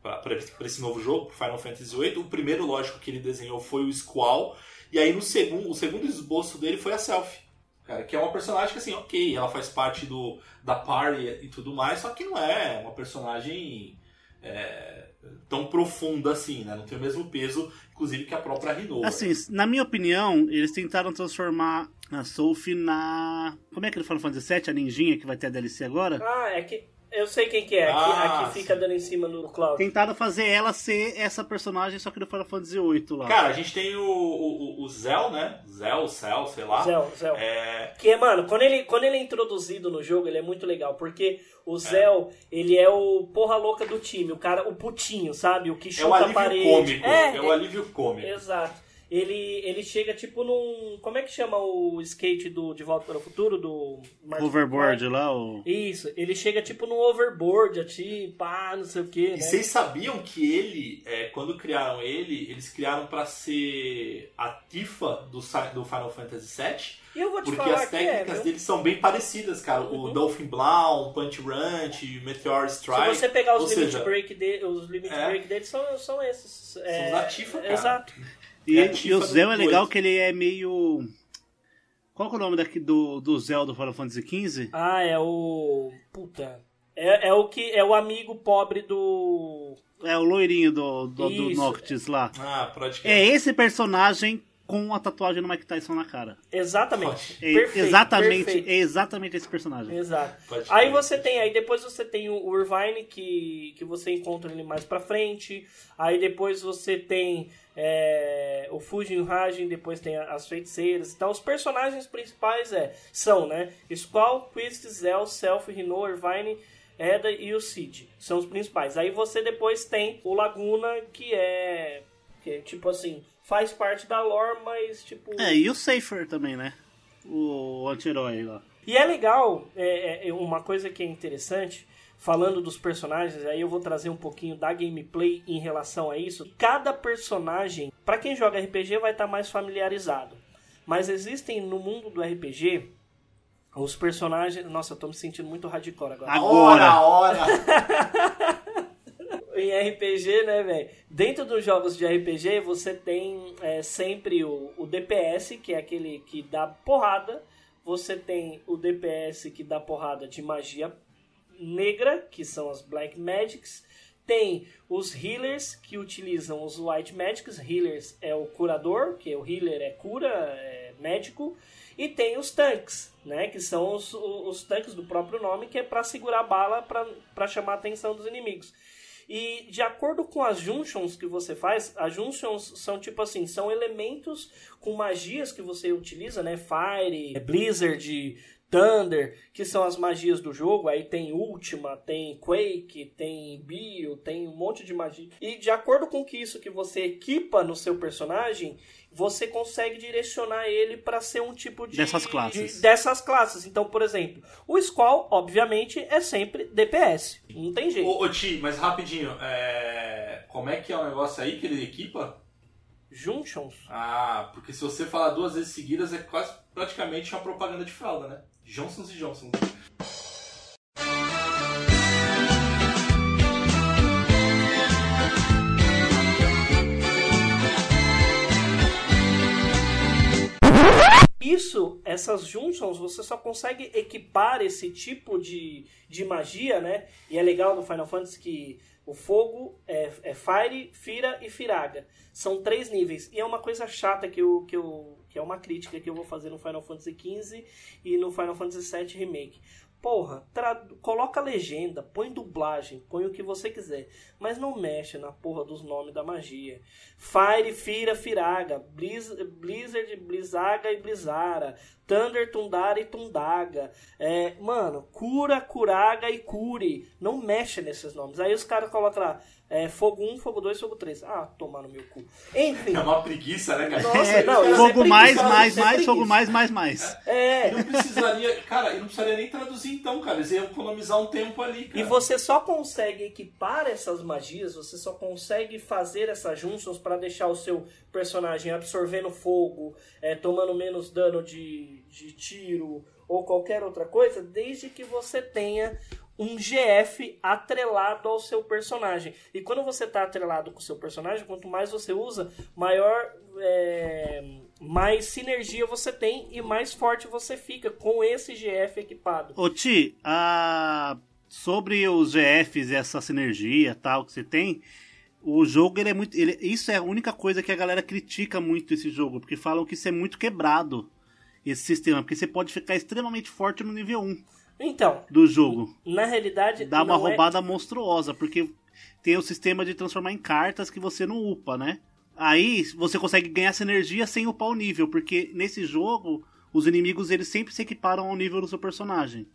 para esse novo jogo, Final Fantasy VIII, o primeiro, lógico, que ele desenhou foi o Squall, e aí no segundo, o segundo esboço dele foi a Selfie. Cara, que é uma personagem que assim, ok, ela faz parte do, da party e tudo mais, só que não é uma personagem é, tão profunda assim, né? Não tem o mesmo peso, inclusive, que a própria Rinoa. Assim, na minha opinião, eles tentaram transformar a Sophie na. Como é que ele falou Final Fantasy VII, a ninjinha que vai ter a DLC agora? Ah, é que Eu sei quem que é, aqui, Ah, aqui fica dando em cima no Cloud. Tentaram fazer ela ser essa personagem, só que no Final Fantasy VIII lá. Cara, a gente tem o, o, o Zell, né? Zell, Cell, sei lá. Zell, Zell. É, Que é, mano, quando ele, quando ele é introduzido no jogo, ele é muito legal, porque É. o Zell, ele é o porra louca do time, o cara, o putinho, sabe? O que é chuta o a alívio parede. cômico. É, É, o alívio cômico. Exato. Ele, ele chega tipo num. Como é que chama o skate do De Volta para o Futuro? Do Martin Overboard lá, o... Isso, ele chega tipo num overboard, assim, pá, não sei o que, E né? vocês sabiam que ele, é, quando criaram ele, eles criaram pra ser a Tifa do, do Final Fantasy VII? E eu vou te Porque falar as é, técnicas viu? dele são bem parecidas, cara. Uhum. O Dolphin Blow, Punch Ranch, Meteor Strike. Se você pegar os ou limit seja, break dele, os limit É. break dele são, são esses. É, os da Tifa, cara. Exato. E, É e o Zell é legal que ele é meio... Qual que é o nome daqui do, do Zell do Final Fantasy XV? Ah, é o. Puta. É, é o que. É o amigo pobre do. É o loirinho do, do, do. Noctis lá. Ah, pode É esse personagem com a tatuagem do Mike Tyson na cara. Exatamente. É Perfeito, exatamente, perfeito. é exatamente esse personagem. Exato. Pode Aí você tem, aí depois você tem o Irvine, que, que você encontra ele mais pra frente. Aí depois você tem é, o Fujin Rajin, depois tem as feiticeiras. Então os personagens principais é, são, né? Squall, Quist, Zell, Self, Rino, Irvine, Eda e o Cid. São os principais. Aí você depois tem o Laguna, que é, que é tipo assim, faz parte da lore, mas tipo... É, e o Safer também, né? O anti-herói lá. E é legal, é, é, uma coisa que é interessante, falando dos personagens, aí eu vou trazer um pouquinho da gameplay em relação a isso. Cada personagem, pra quem joga RPG, vai estar mais familiarizado. Mas existem no mundo do RPG os personagens. Nossa, eu tô me sentindo muito hardcore agora. Agora. Hora, hora. em RPG, né, velho? Dentro dos jogos de RPG, você tem é, sempre o, o DPS, que é aquele que dá porrada. Você tem o DPS que dá porrada de magia negra, que são as Black Magics. Tem os healers que utilizam os White Magics. Healers é o curador, que o healer é cura, é médico. E tem os tanques, né? Que são os, os tanques do próprio nome, que é para segurar a bala para chamar a atenção dos inimigos. E de acordo com as junctions que você faz, as junctions são tipo assim, são elementos com magias que você utiliza, né? Fire, Blizzard, Thunder, que são as magias do jogo. Aí tem Ultima, tem Quake, tem Bio, tem um monte de magia. E de acordo com que isso que você equipa no seu personagem, você consegue direcionar ele para ser um tipo de Dessas classes. de- dessas classes. Então, por exemplo, o Squall, obviamente, é sempre DPS. Não tem jeito. Ô, ô Ti, mas rapidinho, é... como é que é o negócio aí que ele equipa? Junctions. Ah, porque se você falar duas vezes seguidas é quase praticamente uma propaganda de fralda, né? Johnsons e Johnsons. Isso, essas junctions, você só consegue equipar esse tipo de, de magia, né? E é legal no Final Fantasy que o fogo é, é Fire, Fira e Firaga. São três níveis. E é uma coisa chata que eu, que eu que é uma crítica que eu vou fazer no Final Fantasy XV e no Final Fantasy VII Remake. Porra, coloca legenda, põe dublagem, põe o que você quiser, mas não mexe na porra dos nomes da magia. Fire, Fira, Firaga, Blizz- Blizzard, Blizzaga e Blizzara, Thunder, Tundara e Tundaga. É, mano, Cura, Curaga e Cure. Não mexe nesses nomes. Aí os caras colocam lá, é, Fogo 1, Fogo 2, Fogo 3. Ah, tomar no meu cu. Enfim. É uma preguiça, né, cara? Nossa, É, não, é fogo preguiça, mais, mais, é mais, fogo mais, mais, mais. É, E não precisaria, cara, e não precisaria nem traduzir então, cara. Eles iam economizar um tempo ali, cara. E você só consegue equipar essas magias, você só consegue fazer essas junctions para deixar o seu personagem absorvendo fogo, é, tomando menos dano de, de tiro ou qualquer outra coisa, desde que você tenha um GF atrelado ao seu personagem. E quando você está atrelado com o seu personagem, quanto mais você usa, maior. é, mais sinergia você tem e mais forte você fica com esse GF equipado. Ô Ti, a... sobre os GFs e essa sinergia tal que você tem, o jogo ele é muito. ele- Isso é a única coisa que a galera critica muito esse jogo, porque falam que isso é muito quebrado, esse sistema, porque você pode ficar extremamente forte no nível 1. Então, do jogo. na realidade. Dá uma é- roubada monstruosa, porque tem o sistema de transformar em cartas que você não upa, né? Aí você consegue ganhar essa energia sem upar o nível, porque nesse jogo os inimigos eles sempre se equiparam ao nível do seu personagem.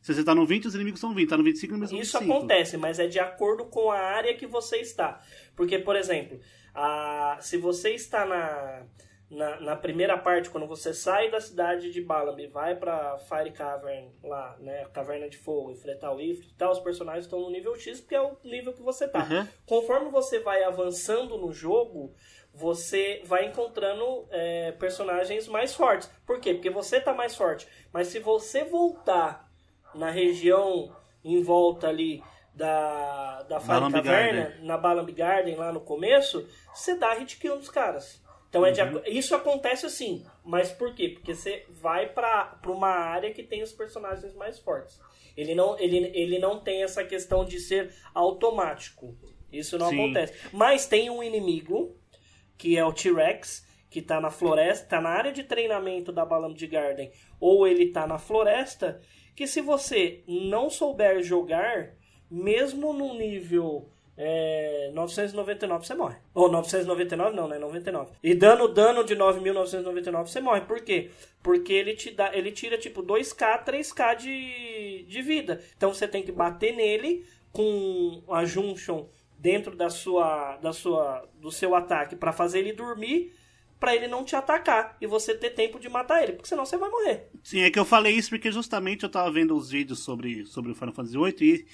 Se você tá no 20, os inimigos são 20, tá no 25, os inimigos são Isso 25. acontece, mas é de acordo com a área que você está. Porque, por exemplo, a- se você está na, na, na primeira parte, quando você sai da cidade de Balamb e vai pra Fire Cavern, lá, né, Caverna de Fogo, enfrentar o Ifrit e tal, os personagens estão no nível X, porque é o nível que você tá. Uhum. Conforme você vai avançando no jogo, você vai encontrando é, personagens mais fortes. Por quê? Porque você tá mais forte. Mas se você voltar na região em volta ali da, da Fire Caverna, Garden. na Balamb Garden, lá no começo, você dá hit kill nos caras. Então, é de Uhum. isso acontece assim. Mas por quê? Porque você vai pra, pra uma área que tem os personagens mais fortes. Ele não, ele, ele não tem essa questão de ser automático. Isso não Sim. acontece. Mas tem um inimigo, que é o T-Rex, que tá na floresta, tá na área de treinamento da Balam de Garden, ou ele tá na floresta, que se você não souber jogar, mesmo no nível é, 999, você morre. Ou 999 não, né? 99. E dando dano de 9.999, você morre. Por quê? Porque ele te dá, ele tira tipo 2k, 3k de, de vida. Então você tem que bater nele com a junction dentro da sua, da sua, do seu ataque para fazer ele dormir, para ele não te atacar e você ter tempo de matar ele, porque senão você vai morrer. Sim, é que eu falei isso porque justamente eu tava vendo os vídeos sobre, sobre o Final Fantasy VIII e,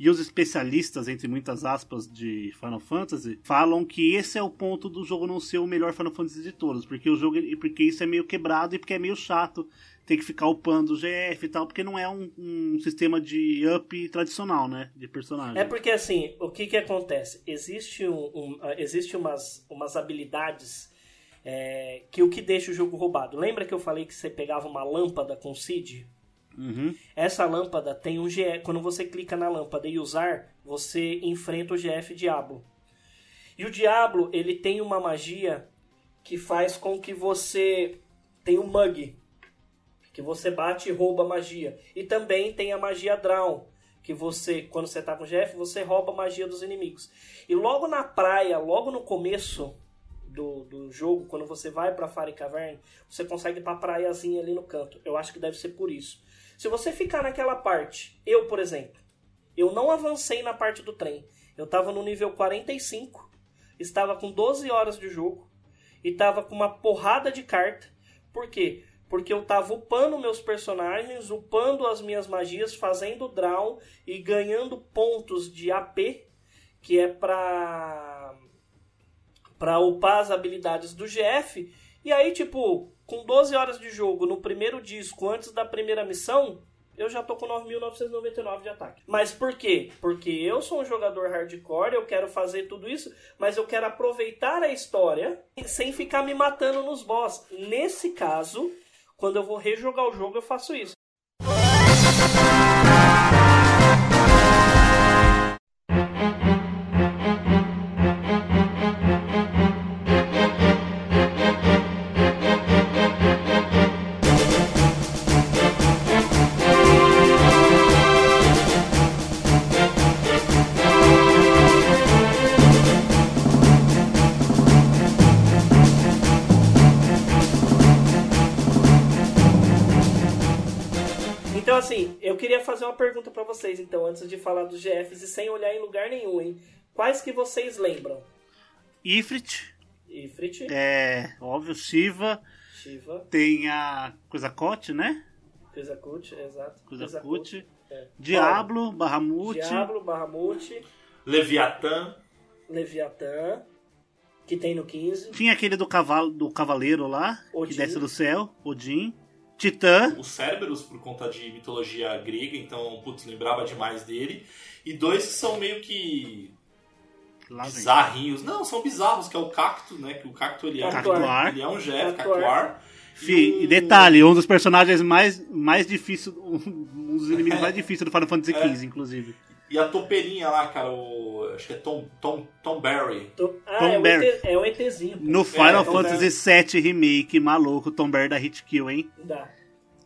e os especialistas, entre muitas aspas, de Final Fantasy, falam que esse é o ponto do jogo não ser o melhor Final Fantasy de todos, porque o jogo porque isso é meio quebrado e porque é meio chato ter que ficar upando o GF e tal, porque não é um, um sistema de up tradicional, né, de personagem. É porque assim, o que que acontece? Existe, um, um- ah, existe umas, umas habilidades é, que o que deixa o jogo roubado. Lembra que eu falei que você pegava uma lâmpada com seed? Uhum. Essa lâmpada tem um GF. Quando você clica na lâmpada e usar, você enfrenta o GF Diablo. E o Diablo, ele tem uma magia que faz com que você tenha um mug. Que você bate e rouba magia. E também tem a magia Drown. Que você, quando você tá com o GF, você rouba magia dos inimigos. E logo na praia, logo no começo do, do jogo, quando você vai pra Fire Cavern, você consegue ir pra praiazinha ali no canto. Eu acho que deve ser por isso. Se você ficar naquela parte, eu, por exemplo, eu não avancei na parte do trem. Eu tava no nível 45, estava com 12 horas de jogo e tava com uma porrada de carta. Por quê? Porque eu tava upando meus personagens, upando as minhas magias, fazendo draw e ganhando pontos de AP, que é pra para upar as habilidades do GF. E aí, tipo, com 12 horas de jogo no primeiro disco, antes da primeira missão, eu já tô com 9.999 de ataque. Mas por quê? Porque eu sou um jogador hardcore, eu quero fazer tudo isso, mas eu quero aproveitar a história sem ficar me matando nos boss. Nesse caso, quando eu vou rejogar o jogo, eu faço isso. Queria fazer uma pergunta pra vocês, então, antes de falar dos GFs e sem olhar em lugar nenhum, hein? Quais que vocês lembram? Ifrit, Ifrit, é óbvio, Shiva, Shiva, tem a Kuzakote, né? Kuzakut, exato. Kuzakote, é. Diablo, Bahamut, Diablo, Bahamut, Leviatã. Leviatã, que tem no 15. tinha aquele do cavalo do cavaleiro lá, Odin. que desce do céu, Odin, Titã, Os Cerberus, por conta de mitologia grega, então, putz, lembrava demais dele. E dois que são meio que bizarrinhos. Não, são bizarros, que é o Cacto, né? Que o Cacto ele é, Cactuar. ele é um Jeff, Cactuar. Cactuar. Fi, o- e detalhe, um dos personagens mais, mais difíceis, um dos inimigos mais difíceis do Final Fantasy XV, inclusive. E a topeirinha lá, cara, o. Acho que é Tom, Tom, Tom Barry. Tô- Ah, Tom é, o Barry. ET, é o ETzinho. pô. No Final Tom Fantasy VII Remake, maluco, Tom Barry da Hit Kill, hein? Dá.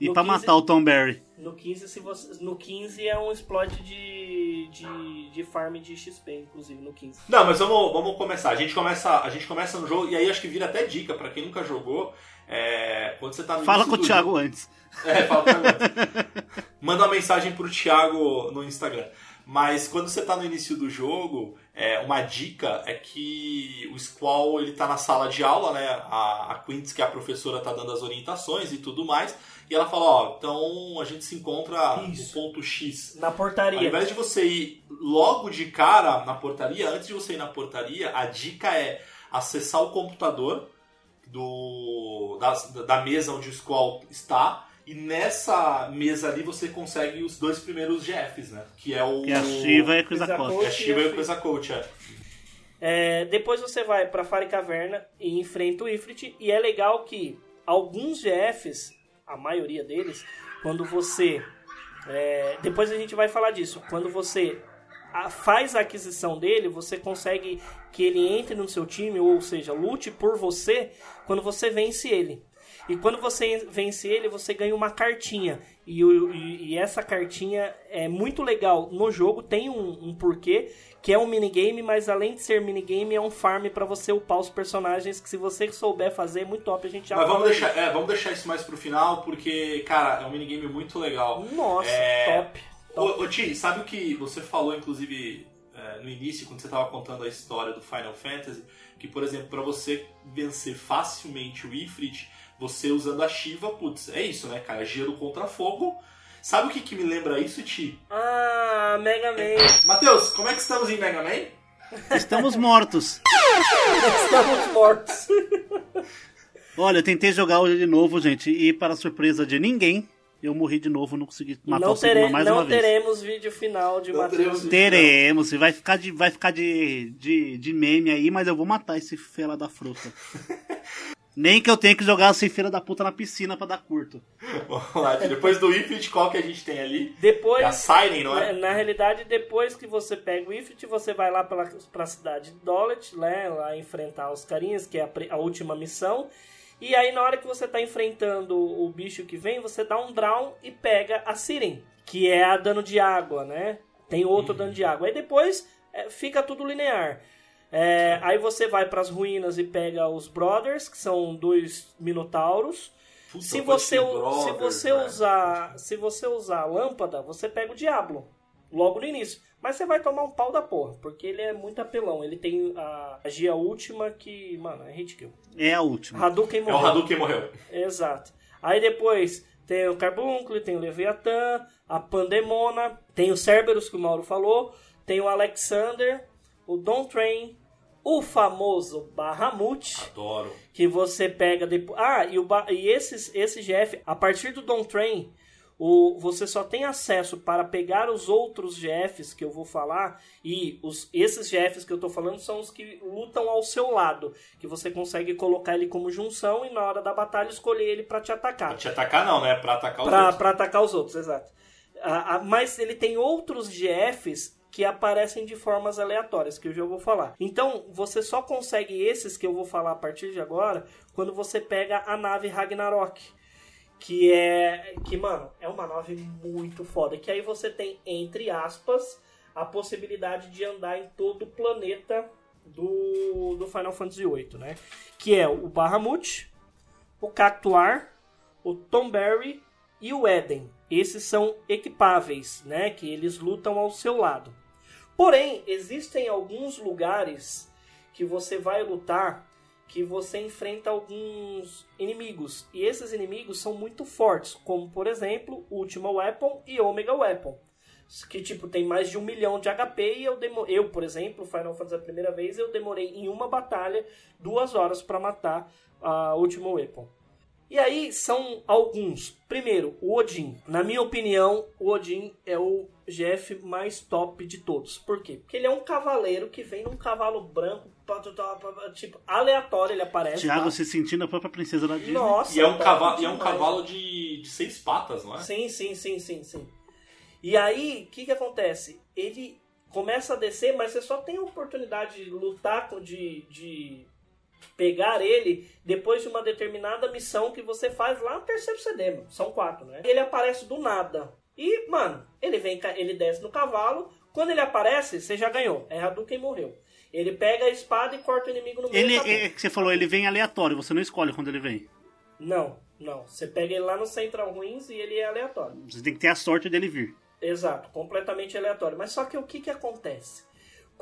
E No pra 15 matar o Tom Barry? No No 15, se você, no 15 é um exploit de, de, de farm de XP, inclusive, no 15. Não, mas vamos, vamos começar. A gente começa, a gente começa no jogo, e aí acho que vira até dica pra quem nunca jogou. É, quando você tá no Fala com o Thiago jogo- antes. É, fala com o Thiago antes. Manda uma mensagem pro Thiago no Instagram. Mas quando você tá no início do jogo, é, uma dica é que o Squall ele tá na sala de aula, né? A, a Quintus, que é a professora, tá dando as orientações e tudo mais. E ela fala, ó, então a gente se encontra Isso. no ponto X. Na Ao portaria. invés de você ir logo de cara na portaria, antes de você ir na portaria, a dica é acessar o computador do, da, da mesa onde o Squall está. E nessa mesa ali você consegue os dois primeiros GFs, né? Que é o. Que é a Shiva e a Coisa que é a Shiva e o Quetzalcoatl, é. É, depois você vai pra Fire Caverna e enfrenta o Ifrit. E é legal que alguns GFs, a maioria deles, quando você. é, depois a gente vai falar disso. Quando você a- faz a aquisição dele, você consegue que ele entre no seu time, ou seja, lute por você quando você vence ele. E quando você vence ele, você ganha uma cartinha. E, o- e- e essa cartinha é muito legal no jogo, tem um, um porquê, que é um minigame, mas além de ser minigame, é um farm pra você upar os personagens, que se você souber fazer, é muito top. A gente já Mas vamos deixar, é, vamos deixar isso mais pro final, porque, cara, é um minigame muito legal. Nossa, É, top. top. Ô, ô Ti, sabe o que você falou, inclusive, é, no início, quando você estava contando a história do Final Fantasy? Que, por exemplo, para você vencer facilmente o Ifrit, você usando a Shiva, putz, é isso, né, cara? Gelo contra fogo. Sabe o que, que me lembra isso, Ti? Ah, Mega Man. Matheus, como é que estamos em Mega Man? Estamos mortos. Estamos mortos. Olha, eu tentei jogar hoje de novo, gente, e para surpresa de ninguém, eu morri de novo, não consegui matar não o Sigma mais não uma vez. teremos vídeo final de Não Matheus. teremos e vai ficar de, vai ficar de, de, de meme aí, mas eu vou matar esse fela da fruta. Nem que eu tenha que jogar esse filho da puta na piscina pra dar curto. Vamos lá, Ti. Depois do Ifrit, qual que a gente tem ali? Depois, É a Siren, não é? Na, na realidade, depois que você pega o Ifrit, você vai lá pra, pra cidade de Dolet, né, lá enfrentar os carinhas, que é a, a última missão. E aí, na hora que você tá enfrentando o bicho que vem, você dá um draw e pega a Siren, que é a dano de água, né? Tem outro dano de água. Aí depois é, fica tudo linear. É, aí você vai pras ruínas e pega os Brothers, que são dois Minotauros. Puta, Se você, esse se Brothers, você usar, se você usar a lâmpada, você pega o Diablo logo no início. Mas você vai tomar um pau da porra, porque ele é muito apelão. Ele tem a magia última que, mano, é hit kill. É a última. Hadouken É o morreu. Hadouken morreu. Exato. Aí depois tem o Carbuncle, tem o Leviathan, a Pandemona, tem o Cerberus que o Mauro falou, tem o Alexander, o Don Train, o famoso Bahamut, Adoro. que você pega depois. Ah, e, o e esses, esse GF, a partir do Don Train, o, você só tem acesso para pegar os outros GFs que eu vou falar. E os, esses GFs que eu tô falando são os que lutam ao seu lado. Que você consegue colocar ele como junção e na hora da batalha escolher ele para te Pra atacar. te atacar não, né? Pra atacar os Pra, outros. pra atacar os outros, exato. Ah, ah, mas ele tem outros GFs que aparecem de formas aleatórias, que eu já vou falar. Então, você só consegue esses que eu vou falar a partir de agora quando você pega a nave Ragnarok. Que é. Que, mano, é uma nave muito foda. Que aí você tem, entre aspas, a possibilidade de andar em todo o planeta do, do Final Fantasy VIII, né? Que é o Bahamut, o Cactuar, o Tomberry e o Eden. Esses são equipáveis, né? Que eles lutam ao seu lado. Porém, existem alguns lugares que você vai lutar que você enfrenta alguns inimigos. E esses inimigos são muito fortes, como por exemplo, Ultima Weapon e Omega Weapon. Que tipo, tem mais de um milhão de HP e eu, demo... eu por exemplo, Final Fantasy a primeira vez, eu demorei em uma batalha duas horas para matar a Ultima Weapon. E aí são alguns. Primeiro, o Odin. Na minha opinião, o Odin é o GF mais top de todos. Por quê? Porque ele é um cavaleiro que vem num cavalo branco, tipo, aleatório ele aparece. Thiago tá? se sentindo a própria princesa da Disney. Nossa, E é um cavalo, e é um cavalo de, de seis patas, não é? Sim, sim, sim, sim, sim. E aí, o que que acontece? Ele começa a descer, mas você só tem a oportunidade de lutar com de, de pegar ele depois de uma determinada missão que você faz lá no terceiro CD, mano. São quatro, né? Ele aparece do nada. E, mano, ele vem, ele desce no cavalo. Quando ele aparece, você já ganhou. É Hadouken morreu. Ele pega a espada e corta o inimigo no meio. Ele, acabou. é que você falou, ele vem aleatório, você não escolhe quando ele vem. Não, não. Você pega ele lá no Central Ruins e ele é aleatório. Você tem que ter a sorte dele vir. Exato, completamente aleatório. Mas só que o que, que acontece?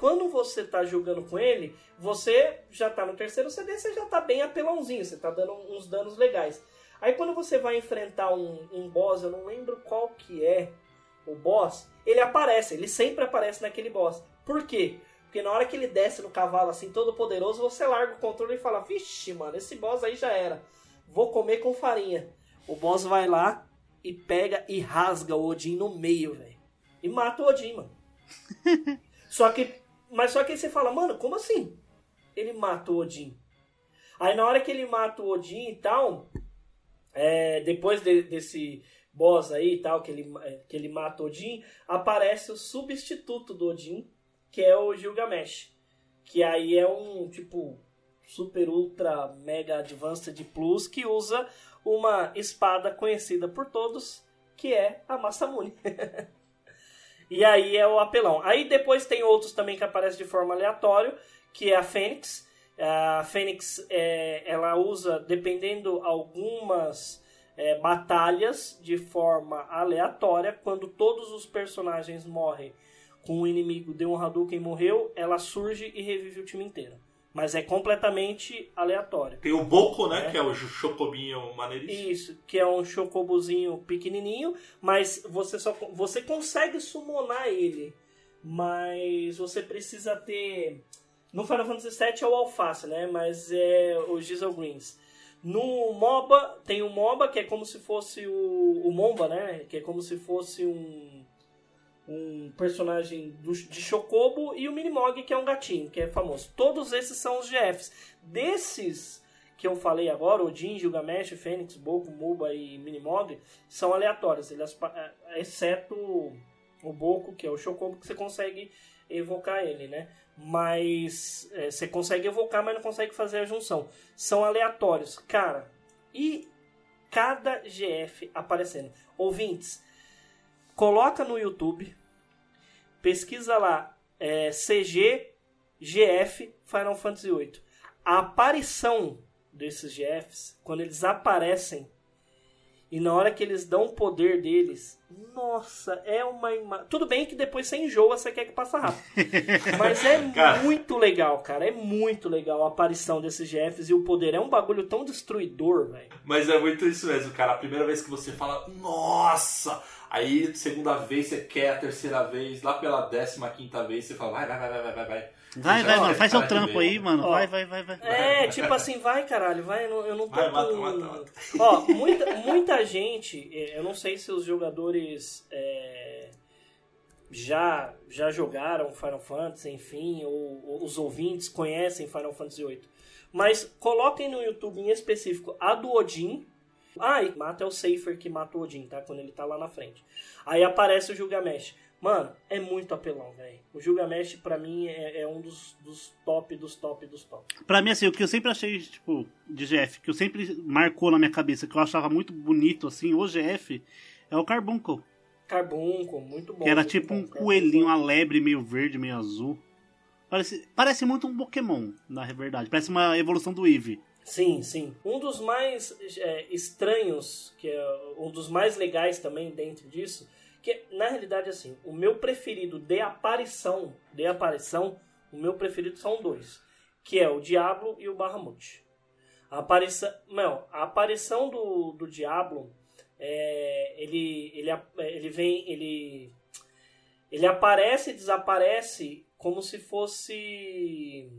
Quando você tá jogando com ele, você já tá no terceiro CD, você já tá bem apelãozinho, você tá dando uns danos legais. Aí quando você vai enfrentar um, um boss, eu não lembro qual que é o boss, ele aparece, ele sempre aparece naquele boss. Por quê? Porque na hora que ele desce no cavalo assim, todo poderoso, você larga o controle e fala, vixe, mano, esse boss aí já era. Vou comer com farinha. O boss vai lá e pega e rasga o Odin no meio, velho. E mata o Odin, mano. só que. Mas só que aí você fala, mano, como assim? Ele mata o Odin. Aí na hora que ele mata o Odin e tal, é, depois de- desse boss aí e tal, que ele, é, que ele mata o Odin, aparece o substituto do Odin, que é o Gilgamesh. Que aí é um tipo super ultra mega advanced plus que usa uma espada conhecida por todos, que é a Masamune. e aí é o apelão. Aí depois tem outros também que aparecem de forma aleatória, que é a Fênix. A Fênix, é, ela usa, dependendo algumas é, batalhas, de forma aleatória. Quando todos os personagens morrem com o inimigo de um Hadouken morreu, ela surge e revive o time inteiro. Mas é completamente aleatório. Tem o Boco, né? É. Que é o chocobinho maneiríssimo. Isso, que é um chocobozinho pequenininho, mas você só você consegue summonar ele, mas você precisa ter no Final Fantasy VII é o alface, né? Mas é o Gisel Greens. No MOBA tem o MOBA que é como se fosse o, o Momba, né? Que é como se fosse um um personagem do, de Chocobo e o Minimog, que é um gatinho, que é famoso. Todos esses são os GFs. Desses que eu falei agora, Odin, Gilgamesh, Fênix, Boku, Muba e Minimog, são aleatórios, eles, exceto o Boku, que é o Chocobo, que você consegue evocar ele, né? Mas é, você consegue evocar, mas não consegue fazer a junção. São aleatórios. Cara, e cada GF aparecendo. Ouvintes, coloca no YouTube, pesquisa lá é, CG GF Final Fantasy VIII. A aparição desses GFs, quando eles aparecem e na hora que eles dão o poder deles, nossa, é uma imagem. Tudo bem que depois você enjoa, você quer que passe rápido. Mas é Cara. muito legal, cara. É muito legal a aparição desses GFs e o poder. É um bagulho tão destruidor, velho. Mas é muito isso mesmo, cara. A primeira vez que você fala, nossa! Aí, segunda vez você quer, a terceira vez, lá pela décima quinta vez você fala, vai, vai, vai, vai, vai, vai. vai. Vai, mano, faz seu trampo aí, mano. Ó. Vai, vai, vai, vai. É, tipo assim, vai caralho, vai, eu não- eu não tô Vai, com... mata, mata, mata. Ó, muita, muita gente, é, eu não sei se os jogadores é, já, já jogaram Final Fantasy, enfim, ou, ou os ouvintes conhecem Final Fantasy VIII. Mas coloquem no YouTube em específico a do Odin. Ah, mata é o Safer que mata o Odin, tá? Quando ele tá lá na frente. Aí aparece o Gilgamesh. Mano, é muito apelão, velho. O Gilgamesh, pra mim, é, é um dos, dos top, dos top, dos top. Pra mim, assim, o que eu sempre achei, tipo, de GF, que eu sempre marcou na minha cabeça, que eu achava muito bonito, assim, o GF, é o Carbuncle. Carbuncle, muito bom. Que era tipo um coelhinho, uma lebre meio verde, meio azul. Parece, parece muito um Pokémon, na verdade. Parece uma evolução do Eevee. Sim, sim. Um dos mais é, estranhos, que é um dos mais legais também dentro disso, que na realidade assim, o meu preferido de aparição, de aparição, o meu preferido são dois, que é o Diablo e o Bahamut. A aparição, não, a aparição do, do Diablo, é, ele, ele, ele vem, ele, ele aparece e desaparece como se fosse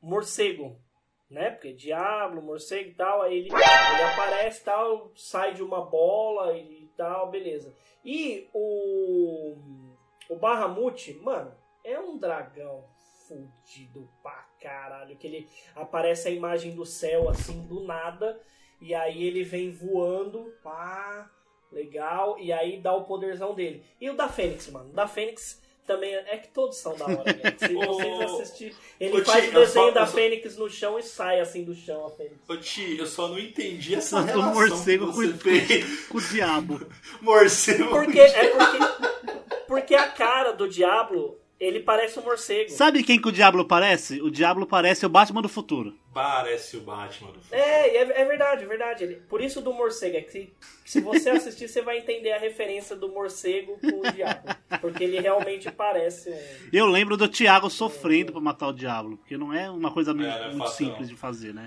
morcego, né? Porque Diablo, morcego e tal, aí ele, ele aparece tal, sai de uma bola e tal, beleza. E o, o Bahamut, mano, é um dragão fudido pra caralho, que ele aparece a imagem do céu assim do nada, e aí ele vem voando, pá, legal, e aí dá o poderzão dele. E o da Fênix, mano, o da Fênix também é que todos são da hora, gente. Se vocês assistirem. Ele ô, faz o desenho só- da só- Fênix no chão e sai assim do chão a Fênix. Ô, Ti, eu só não entendi essa Do relação morcego que você com- fez. Com o diabo. Morcego. Porque é porque, porque a cara do Diablo, ele parece um morcego. Sabe quem que o diabo parece? O diabo parece o Batman do futuro. Parece o Batman do filme. É, é, é verdade, é verdade. Ele- Por isso do morcego, é que se, se você assistir, você vai entender a referência do morcego com o diabo. Porque ele realmente parece um. Eu lembro do Thiago sofrendo pra matar o diabo, porque não é uma coisa muito, É, é muito simples de fazer, né?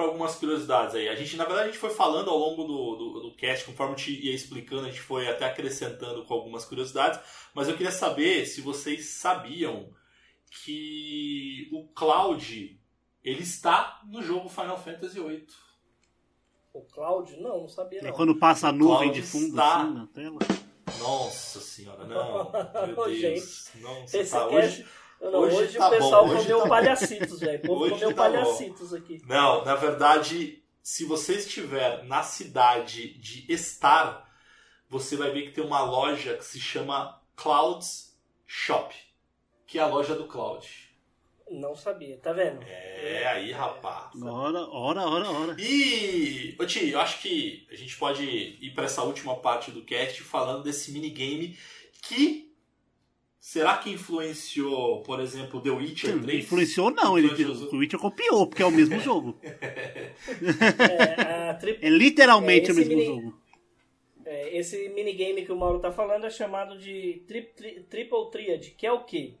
Para algumas curiosidades aí. A gente, na verdade, a gente foi falando ao longo do, do, do cast, conforme a gente ia explicando, a gente foi até acrescentando com algumas curiosidades. Mas eu queria saber se vocês sabiam que o Cloud ele está no jogo Final Fantasy VIII. O Cláudio? Não, não sabia É não. quando passa a nuvem Cloud de fundo está- assim na tela. Nossa senhora, não. Meu Deus. Não, você Esse tá cast. hoje. Não, não, hoje hoje, tá o pessoal bom, hoje comeu tá bom. palhacitos, velho. O povo comeu tá bom. palhacitos aqui. Não, na verdade, se você estiver na cidade de Star, você vai ver que tem uma loja que se chama Clouds Shop, que é a loja do Cloud. Não sabia, tá vendo? É, aí, rapaz. Ora, ora, ora, ora. E, ô Ti, eu acho que a gente pode ir para essa última parte do cast falando desse minigame que. Será que influenciou, por exemplo, The Witcher 3? Influenciou não, ele, Influenciou. o Witcher copiou, porque é o mesmo jogo. É, a tri- É literalmente É, o mesmo mini- jogo. é, esse minigame que o Mauro tá falando é chamado de tri- tri- Triple Triad, que é o quê?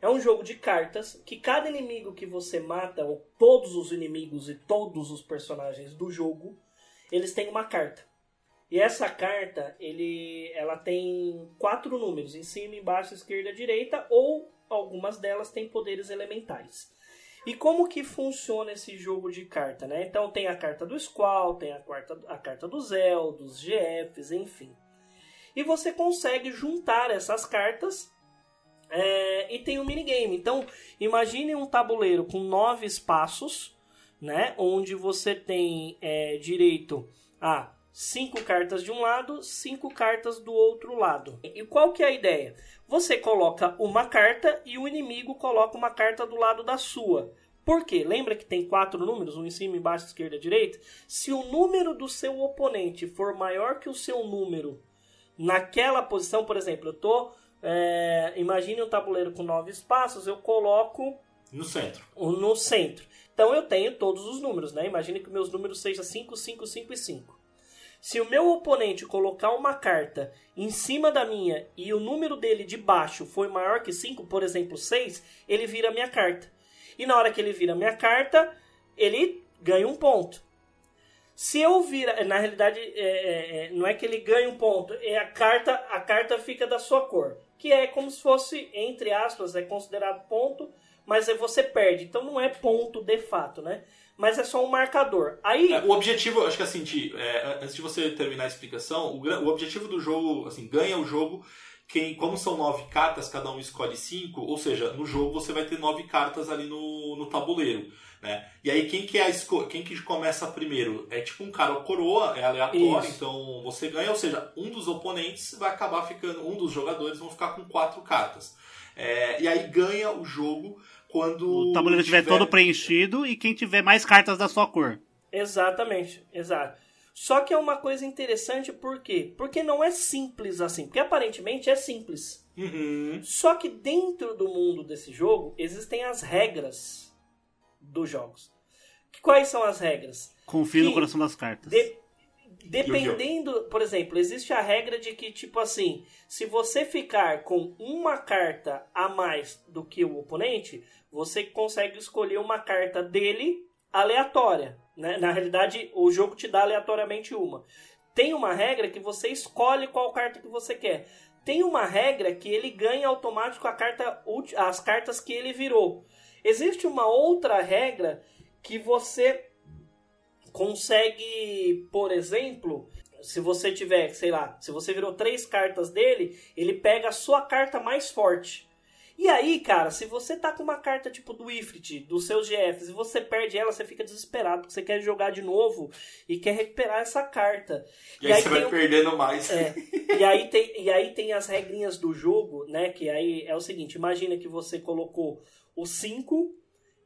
É um jogo de cartas que cada inimigo que você mata, ou todos os inimigos e todos os personagens do jogo, eles têm uma carta. E essa carta, ele, ela tem quatro números, em cima, embaixo, esquerda, direita, ou algumas delas têm poderes elementais. E como que funciona esse jogo de carta, né? Então tem a carta do Squall, tem a, quarta, a carta do Zell, dos GFs, enfim. E você consegue juntar essas cartas é, e tem um minigame. Então, imagine um tabuleiro com nove espaços, né? Onde você tem é, direito a cinco cartas de um lado, cinco cartas do outro lado. E qual que é a ideia? Você coloca uma carta e o inimigo coloca uma carta do lado da sua. Por quê? Lembra que tem quatro números, um em cima, embaixo, esquerda, direita? Se o número do seu oponente for maior que o seu número naquela posição, por exemplo, eu tô. É, imagine um tabuleiro com nove espaços, eu coloco No centro. no centro. Então eu tenho todos os números, né? Imagine que meus números sejam 5, 5, 5 e 5. Se o meu oponente colocar uma carta em cima da minha e o número dele de baixo for maior que 5, por exemplo 6, ele vira minha carta. E na hora que ele vira minha carta, ele ganha um ponto. Se eu vira, na realidade, é, é, é, não é que ele ganha um ponto, é a carta, a carta fica da sua cor, que é como se fosse entre aspas, é considerado ponto, mas você perde. Então não é ponto de fato, né? Mas é só um marcador. Aí É, o objetivo, acho que assim, Ti, é, antes de você terminar a explicação, o, o objetivo do jogo, assim, ganha o jogo quem, como são nove cartas, cada um escolhe cinco, ou seja, no jogo você vai ter nove cartas ali no, no tabuleiro, né? E aí quem que é quem que começa primeiro? É tipo um cara ou coroa, é aleatório, Isso. então você ganha, ou seja, um dos oponentes vai acabar ficando, um dos jogadores vão ficar com quatro cartas. É, e aí ganha o jogo quando O tabuleiro estiver todo preenchido e quem tiver mais cartas da sua cor. Exatamente, exato. Só que é uma coisa interessante, por quê? Porque não é simples assim. Porque aparentemente é simples. Uhum. Só que dentro do mundo desse jogo existem as regras dos jogos. Quais são as regras? Confie no Que- coração das cartas. De- dependendo, por exemplo, existe a regra de que, tipo assim, se você ficar com uma carta a mais do que o oponente, você consegue escolher uma carta dele aleatória. Né? Na realidade, o jogo te dá aleatoriamente uma. Tem uma regra que você escolhe qual carta que você quer. Tem uma regra que ele ganha automático a carta, as cartas que ele virou. Existe uma outra regra que você consegue, por exemplo, se você tiver, sei lá, se você virou três cartas dele, ele pega a sua carta mais forte. E aí, cara, se você tá com uma carta tipo do Ifrit, dos seus GFs, e você perde ela, você fica desesperado, porque você quer jogar de novo e quer recuperar essa carta. E, e aí, você vai um... perdendo mais. É, e, aí tem, e aí tem as regrinhas do jogo, né? Que aí é o seguinte: imagina que você colocou o 5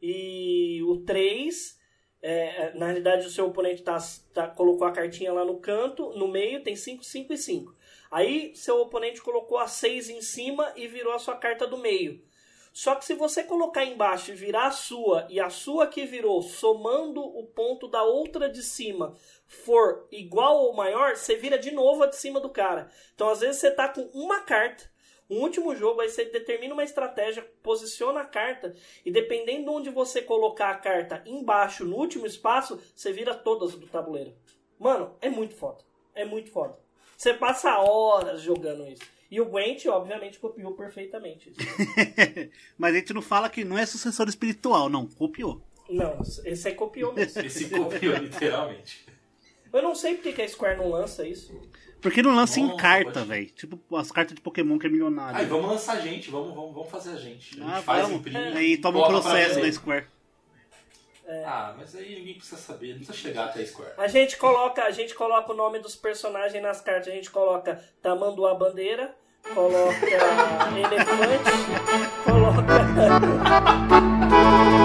e o 3. É, na realidade, o seu oponente tá, tá, colocou a cartinha lá no canto, no meio tem 5, 5 e 5. Aí seu oponente colocou a 6 em cima e virou a sua carta do meio. Só que se você colocar embaixo e virar a sua e a sua que virou somando o ponto da outra de cima for igual ou maior, você vira de novo a de cima do cara. Então às vezes você tá com uma carta, um último jogo, aí você determina uma estratégia, posiciona a carta e dependendo de onde você colocar a carta embaixo no último espaço, você vira todas do tabuleiro. Mano, é muito foda. É muito foda. Você passa horas jogando isso. E o Gwent, obviamente, copiou perfeitamente isso. Mas a gente não fala que não é sucessor espiritual, não. Copiou. Não, esse aí copiou mesmo. esse copiou, literalmente. Eu não sei porque que a Square não lança isso. Porque não lança Nossa, em carta, velho. Tipo as cartas de Pokémon que é milionário. Aí vamos lançar a gente, vamos, vamos, vamos fazer a gente. A gente ah, faz, vamos. imprime. É. E toma um processo da Square. É. Ah, mas aí ninguém precisa saber, não precisa chegar até a Square. A gente coloca, a gente coloca o nome dos personagens nas cartas, a gente coloca Tamanduá Bandeira, coloca elefante, coloca